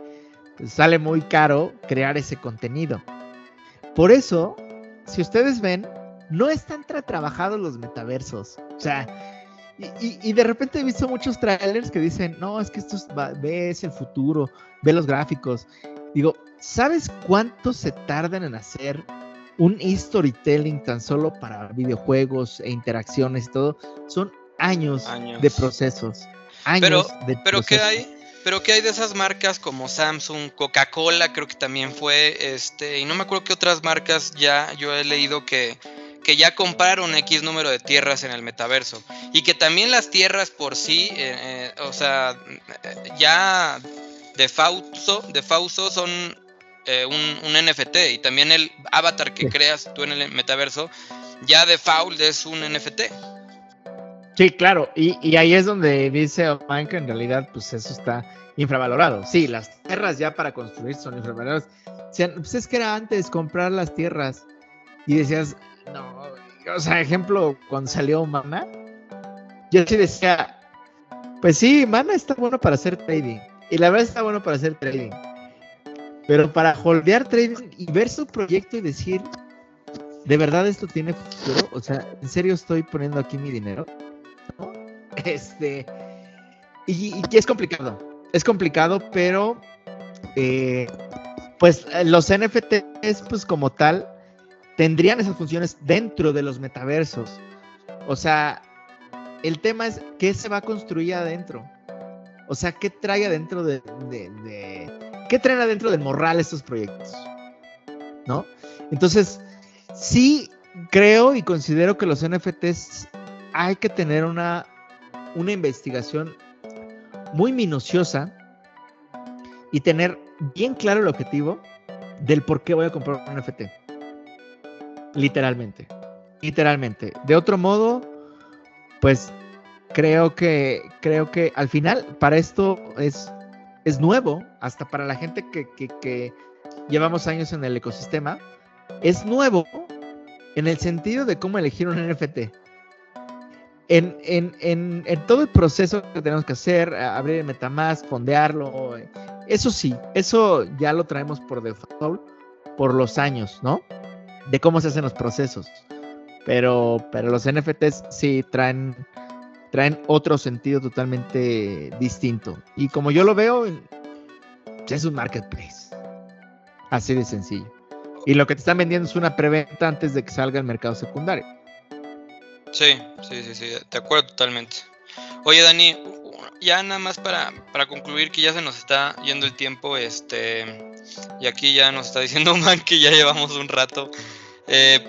pues, sale muy caro crear ese contenido. Por eso, si ustedes ven, no están trabajados los metaversos. O sea, y, de repente he visto muchos trailers que dicen, no, es que esto es, ves el futuro, ve los gráficos. Digo, ¿sabes cuánto se tardan en hacer un storytelling tan solo para videojuegos e interacciones y todo? Son años, de procesos. Años pero, de pero ¿qué hay? Pero ¿qué hay de esas marcas como Samsung, Coca-Cola creo que también fue, este, y no me acuerdo qué otras marcas ya yo he leído que, que ya compraron X número de tierras en el metaverso y que también las tierras por sí, eh, eh, o sea, ya de Fausto, de Fausto son eh, un, NFT y también el avatar que creas tú en el metaverso, ya de Fault es un NFT. Sí, claro, y, ahí es donde dice Oman que en realidad pues eso está infravalorado. Sí, las tierras ya para construir son infravaloradas. pues es que era antes comprar las tierras y decías, no, o sea, ejemplo, cuando salió Mana, yo sí decía, pues sí, Mana está bueno para hacer trading. Y la verdad está bueno para hacer trading. Pero para holdear trading y ver su proyecto y decir, ¿de verdad esto tiene futuro? O sea, ¿en serio estoy poniendo aquí mi dinero? Este. Y, es complicado. Es complicado, pero. Eh, pues los NFTs, pues como tal, tendrían esas funciones dentro de los metaversos. O sea, el tema es qué se va a construir adentro. O sea, qué trae adentro de, qué traen adentro del morral estos proyectos. ¿No? Entonces, sí creo y considero que los NFTs hay que tener una, una investigación muy minuciosa y tener bien claro el objetivo del por qué voy a comprar un NFT. Literalmente. Literalmente. De otro modo, pues creo que, creo que al final para esto es, es nuevo, hasta para la gente que, que, llevamos años en el ecosistema, es nuevo en el sentido de cómo elegir un NFT. En, en, en, en, todo el proceso que tenemos que hacer, abrir el Metamask, fondearlo, eso sí, eso ya lo traemos por default por los años, ¿no? De cómo se hacen los procesos. Pero, pero los NFTs sí traen, traen otro sentido totalmente distinto. Y como yo lo veo, es un marketplace. Así de sencillo. Y lo que te están vendiendo es una preventa antes de que salga al mercado secundario. Sí, sí, sí, sí, de acuerdo totalmente. Oye, Dani, ya nada más para, para concluir que ya se nos está yendo el tiempo, este, y aquí ya nos está diciendo Man que ya llevamos un rato. Eh,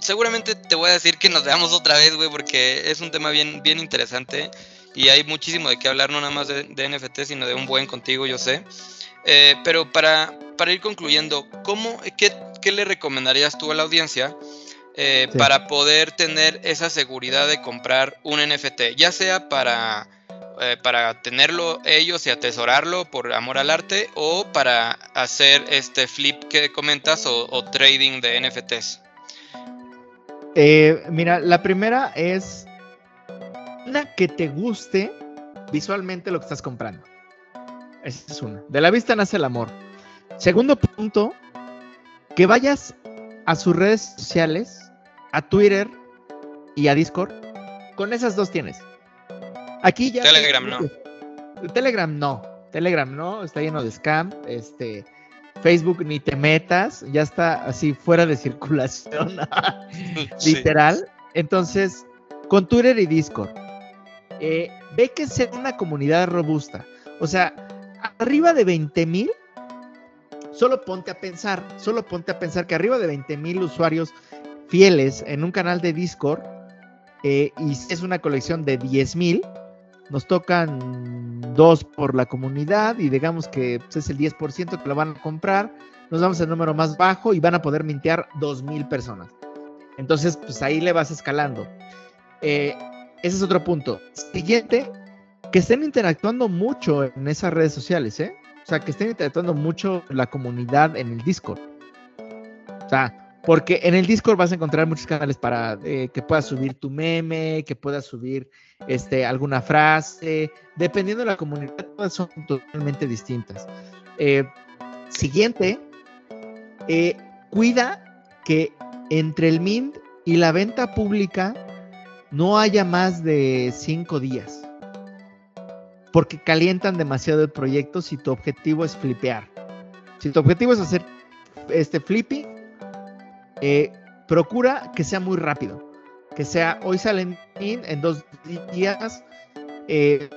seguramente te voy a decir que nos veamos otra vez, güey, porque es un tema bien, bien interesante y hay muchísimo de qué hablar, no nada más de, NFT, sino de un buen contigo, yo sé. Eh, pero para, para ir concluyendo, ¿cómo, qué, qué, le recomendarías tú a la audiencia eh, para poder tener esa seguridad de comprar un NFT? Ya sea para eh, para tenerlo ellos y atesorarlo por amor al arte o para hacer este flip que comentas o, trading de NFTs? Eh, mira, la primera es una que te guste visualmente lo que estás comprando. Esa es una. De la vista nace el amor. Segundo punto, que vayas a sus redes sociales, a Twitter y a Discord. Con esas dos tienes. Aquí ya. Telegram no. Telegram no. Telegram no, está lleno de scam. Este. Facebook ni te metas, ya está así fuera de circulación, literal. Entonces, con Twitter y Discord, eh, ve que sea una comunidad robusta. O sea, arriba de 20 mil, solo ponte a pensar, solo ponte a pensar que arriba de 20 mil usuarios fieles en un canal de Discord eh, y es una colección de 10 mil, nos tocan dos por la comunidad y digamos que pues, es el 10% que lo van a comprar, nos vamos al número más bajo y van a poder mintear 2 mil personas. Entonces, pues ahí le vas escalando. Eh, ese es otro punto. Siguiente, que estén interactuando mucho en esas redes sociales, ¿eh? O sea, que estén interactuando mucho la comunidad en el Discord. O sea, porque en el Discord vas a encontrar muchos canales para eh, que puedas subir tu meme, que puedas subir este, alguna frase. Dependiendo de la comunidad, todas son totalmente distintas. Eh, siguiente, eh, cuida que entre el Mint y la venta pública no haya más de cinco días. Porque calientan demasiado el proyecto si tu objetivo es flipear. Si tu objetivo es hacer este flipping, eh, procura que sea muy rápido. Que sea, hoy salen en dos días, eh,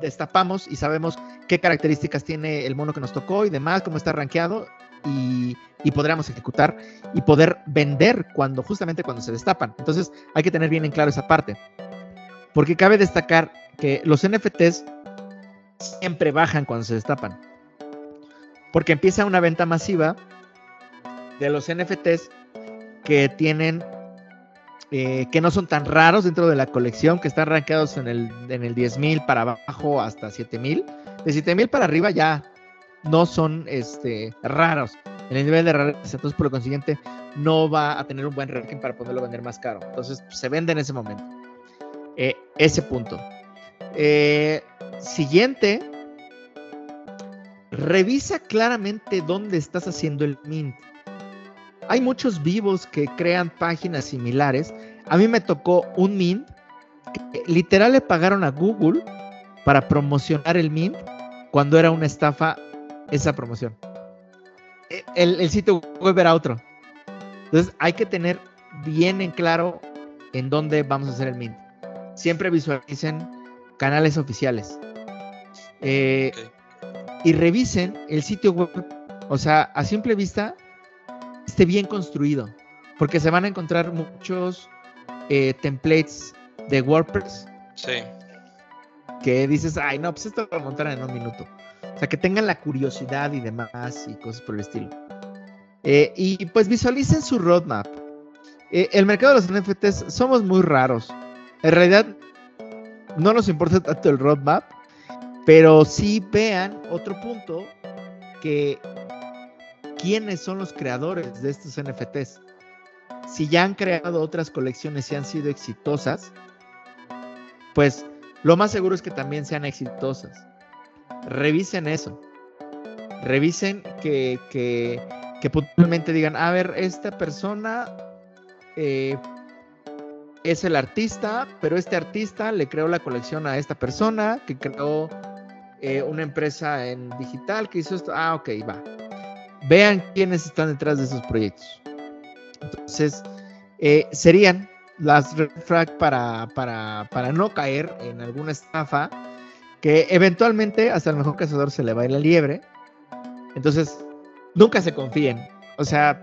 destapamos y sabemos qué características tiene el mono que nos tocó y demás, cómo está rankeado y, y podríamos ejecutar y poder vender cuando justamente cuando se destapan. Entonces hay que tener bien en claro esa parte. Porque cabe destacar que los NFTs siempre bajan cuando se destapan. Porque empieza una venta masiva de los NFTs que tienen, eh, que no son tan raros dentro de la colección, que están rankeados en el, en el 10.000 para abajo hasta 7.000. De 7.000 para arriba ya no son este, raros en el nivel de rareza, entonces por lo consiguiente no va a tener un buen ranking para poderlo vender más caro. Entonces se vende en ese momento. Eh, ese punto. Eh, siguiente, revisa claramente dónde estás haciendo el mint. Hay muchos vivos que crean páginas similares. A mí me tocó un mint que literal le pagaron a Google para promocionar el mint cuando era una estafa esa promoción. E, el, sitio web era otro. Entonces hay que tener bien en claro en dónde vamos a hacer el mint. Siempre visualicen canales oficiales. Eh, y revisen el sitio web. O sea, a simple vista, esté bien construido. Porque se van a encontrar muchos eh, templates de WordPress. Sí. Que dices, ay, no, pues esto lo montar en un minuto. O sea, que tengan la curiosidad y demás y cosas por el estilo. Eh, y pues visualicen su roadmap. Eh, el mercado de los NFTs somos muy raros. En realidad, no nos importa tanto el roadmap, pero sí vean otro punto que quiénes son los creadores de estos NFTs. Si ya han creado otras colecciones y han sido exitosas, pues lo más seguro es que también sean exitosas revisen eso. Revisen que, que, que digan, a ver, esta persona eh, es el artista, pero este artista le creó la colección a esta persona que creó eh, una empresa en digital que hizo esto. Ah, ok, va. Vean quiénes están detrás de esos proyectos. Entonces, eh, serían las red para, para, para no caer en alguna estafa que eventualmente hasta el mejor cazador se le va la liebre. Entonces, nunca se confíen. O sea,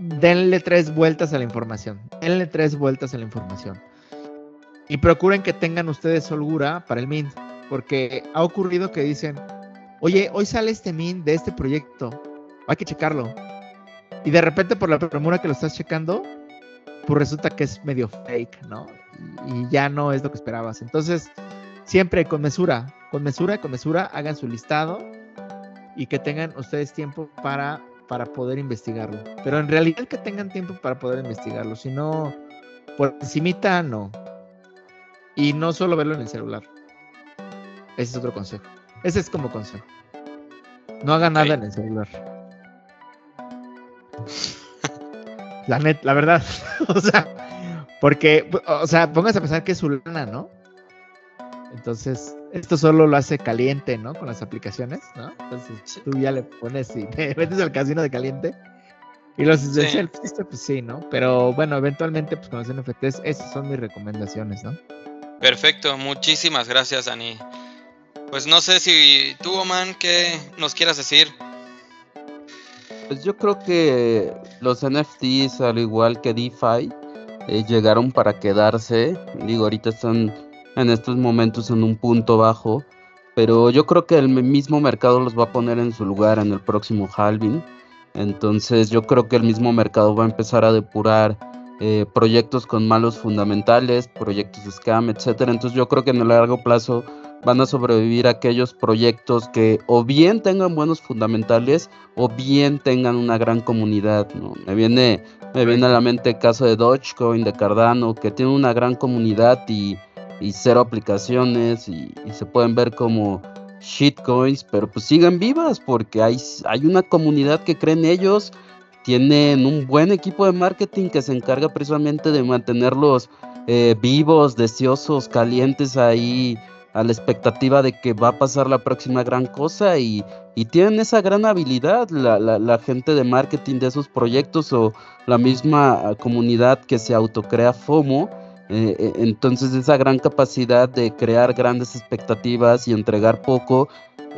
denle tres vueltas a la información. Denle tres vueltas a la información. Y procuren que tengan ustedes holgura para el mint. Porque ha ocurrido que dicen, oye, hoy sale este mint de este proyecto. Hay que checarlo. Y de repente por la premura que lo estás checando, pues resulta que es medio fake, ¿no? Y ya no es lo que esperabas. Entonces, siempre con mesura, con mesura, con mesura, hagan su listado y que tengan ustedes tiempo para, para poder investigarlo. Pero en realidad que tengan tiempo para poder investigarlo, si no, por encimita, no. Y no solo verlo en el celular. Ese es otro consejo. Ese es como consejo. No hagan nada en el celular. La net, la verdad. o sea, porque, o sea, pónganse a pensar que es su lana, ¿no? Entonces, esto solo lo hace caliente, ¿no? Con las aplicaciones, ¿no? Entonces, tú ya le pones y te metes al casino de caliente. Y los sí. pues sí, ¿no? Pero bueno, eventualmente, pues con los NFTs, esas son mis recomendaciones, ¿no? Perfecto, muchísimas gracias, Dani. Pues no sé si tú, Oman, ¿qué nos quieras decir? Pues yo creo que los NFTs, al igual que DeFi, eh, llegaron para quedarse. Digo, ahorita están en estos momentos en un punto bajo, pero yo creo que el mismo mercado los va a poner en su lugar en el próximo halving. Entonces yo creo que el mismo mercado va a empezar a depurar eh, proyectos con malos fundamentales, proyectos de scam, etcétera. Entonces yo creo que en el largo plazo van a sobrevivir aquellos proyectos que o bien tengan buenos fundamentales o bien tengan una gran comunidad. Me viene me viene a la mente el caso de Dogecoin, de Cardano, que tiene una gran comunidad y, cero aplicaciones y, se pueden ver como shitcoins, pero pues siguen vivas porque hay, hay una comunidad que cree en ellos, tienen un buen equipo de marketing que se encarga precisamente de mantenerlos eh, vivos, deseosos, calientes ahí a la expectativa de que va a pasar la próxima gran cosa y, tienen esa gran habilidad la, la, gente de marketing de esos proyectos o la misma comunidad que se autocrea FOMO. Eh, eh, entonces esa gran capacidad de crear grandes expectativas y entregar poco,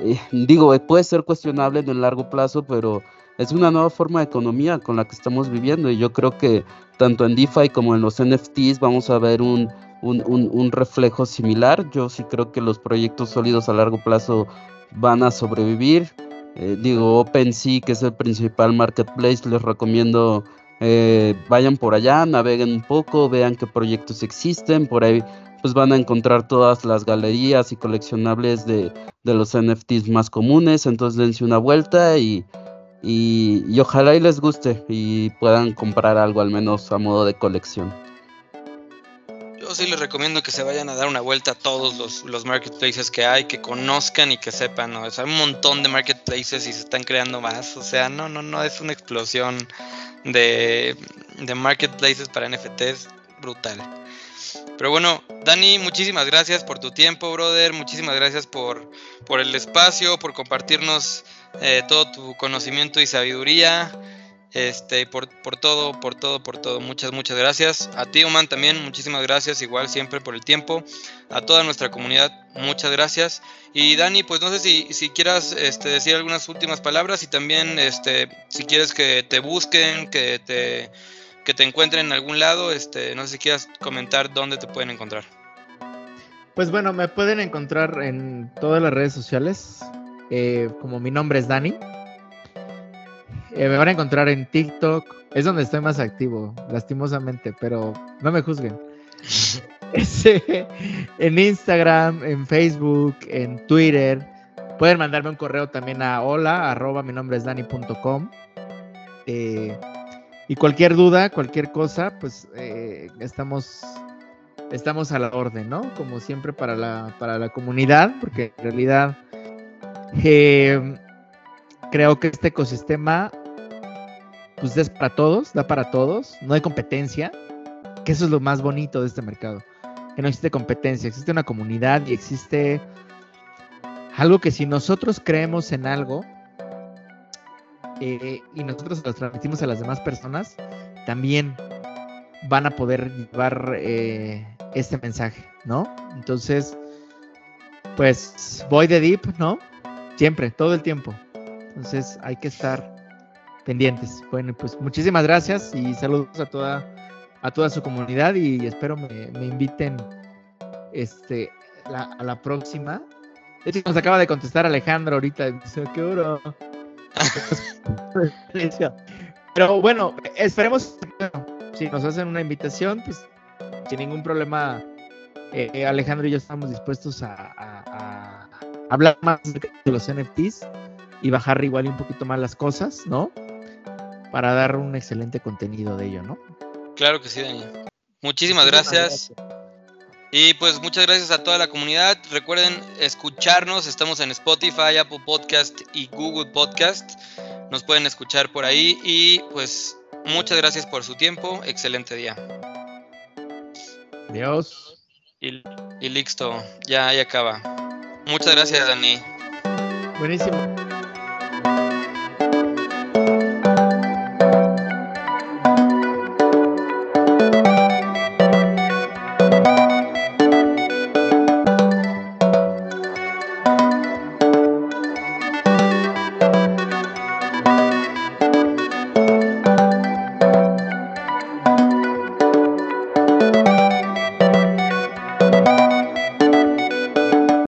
eh, digo, puede ser cuestionable en el largo plazo, pero es una nueva forma de economía con la que estamos viviendo y yo creo que tanto en DeFi como en los NFTs vamos a ver un, un, reflejo similar. Yo sí creo que los proyectos sólidos a largo plazo van a sobrevivir. Eh, digo, OpenSea, que es el principal marketplace, les recomiendo eh, vayan por allá, naveguen un poco, vean qué proyectos existen. Por ahí pues van a encontrar todas las galerías y coleccionables de, los NFTs más comunes. Entonces dense una vuelta y, y, y ojalá y les guste y puedan comprar algo al menos a modo de colección sí les recomiendo que se vayan a dar una vuelta a todos los, marketplaces que hay, que conozcan y que sepan, hay un montón de marketplaces y se están creando más. O sea, no, no, no, es una explosión de, de marketplaces para NFTs brutal. Pero bueno, Dani, muchísimas gracias por tu tiempo, brother. Muchísimas gracias por, por el espacio, por compartirnos eh, todo tu conocimiento y sabiduría. Este, por, por todo, por todo, por todo. Muchas, muchas gracias. A ti, Oman, también, muchísimas gracias, igual siempre por el tiempo. A toda nuestra comunidad, muchas gracias. Y Dani, pues no sé si, si quieras este, decir algunas últimas palabras y también este, si quieres que te busquen, que te, que te encuentren en algún lado, este, no sé si quieras comentar dónde te pueden encontrar. Pues bueno, me pueden encontrar en todas las redes sociales. Eh, como mi nombre es Dani, eh, me van a encontrar en TikTok. Es donde estoy más activo, lastimosamente, pero no me juzguen. en Instagram, en Facebook, en Twitter. Pueden mandarme un correo también a hola, arroba mi nombre es dani.com. Eh, y cualquier duda, cualquier cosa, pues eh, estamos, estamos a la orden, ¿no? Como siempre para la, para la comunidad, porque en realidad creo que este ecosistema pues es para todos, da para todos, no hay competencia, que eso es lo más bonito de este mercado, que no existe competencia, existe una comunidad y existe algo que si nosotros creemos en algo eh, y nosotros lo transmitimos a las demás personas, también van a poder llevar eh, este mensaje, ¿no? Entonces, pues voy de deep, ¿no? Siempre, todo el tiempo. Entonces hay que estar pendientes. Bueno, pues muchísimas gracias y saludos a toda a toda su comunidad y espero me, inviten este a la próxima. De hecho, nos acaba de contestar Alejandro ahorita. Dice, qué oro. Pero bueno, esperemos si nos hacen una invitación, pues sin ningún problema, eh, Alejandro y yo estamos dispuestos a, a hablar más de los NFTs y bajar igual un poquito más las cosas, ¿no? Para dar un excelente contenido de ello, ¿no? Claro que sí, Dani. Muchísimas, gracias. Y pues muchas gracias a toda la comunidad. Recuerden escucharnos. Estamos en Spotify, Apple Podcast y Google Podcast. Nos pueden escuchar por ahí. Y pues muchas gracias por su tiempo. Excelente día. Adiós. Y, y listo. Ya, ya acaba. Muchas gracias, Dani. Buenísimo.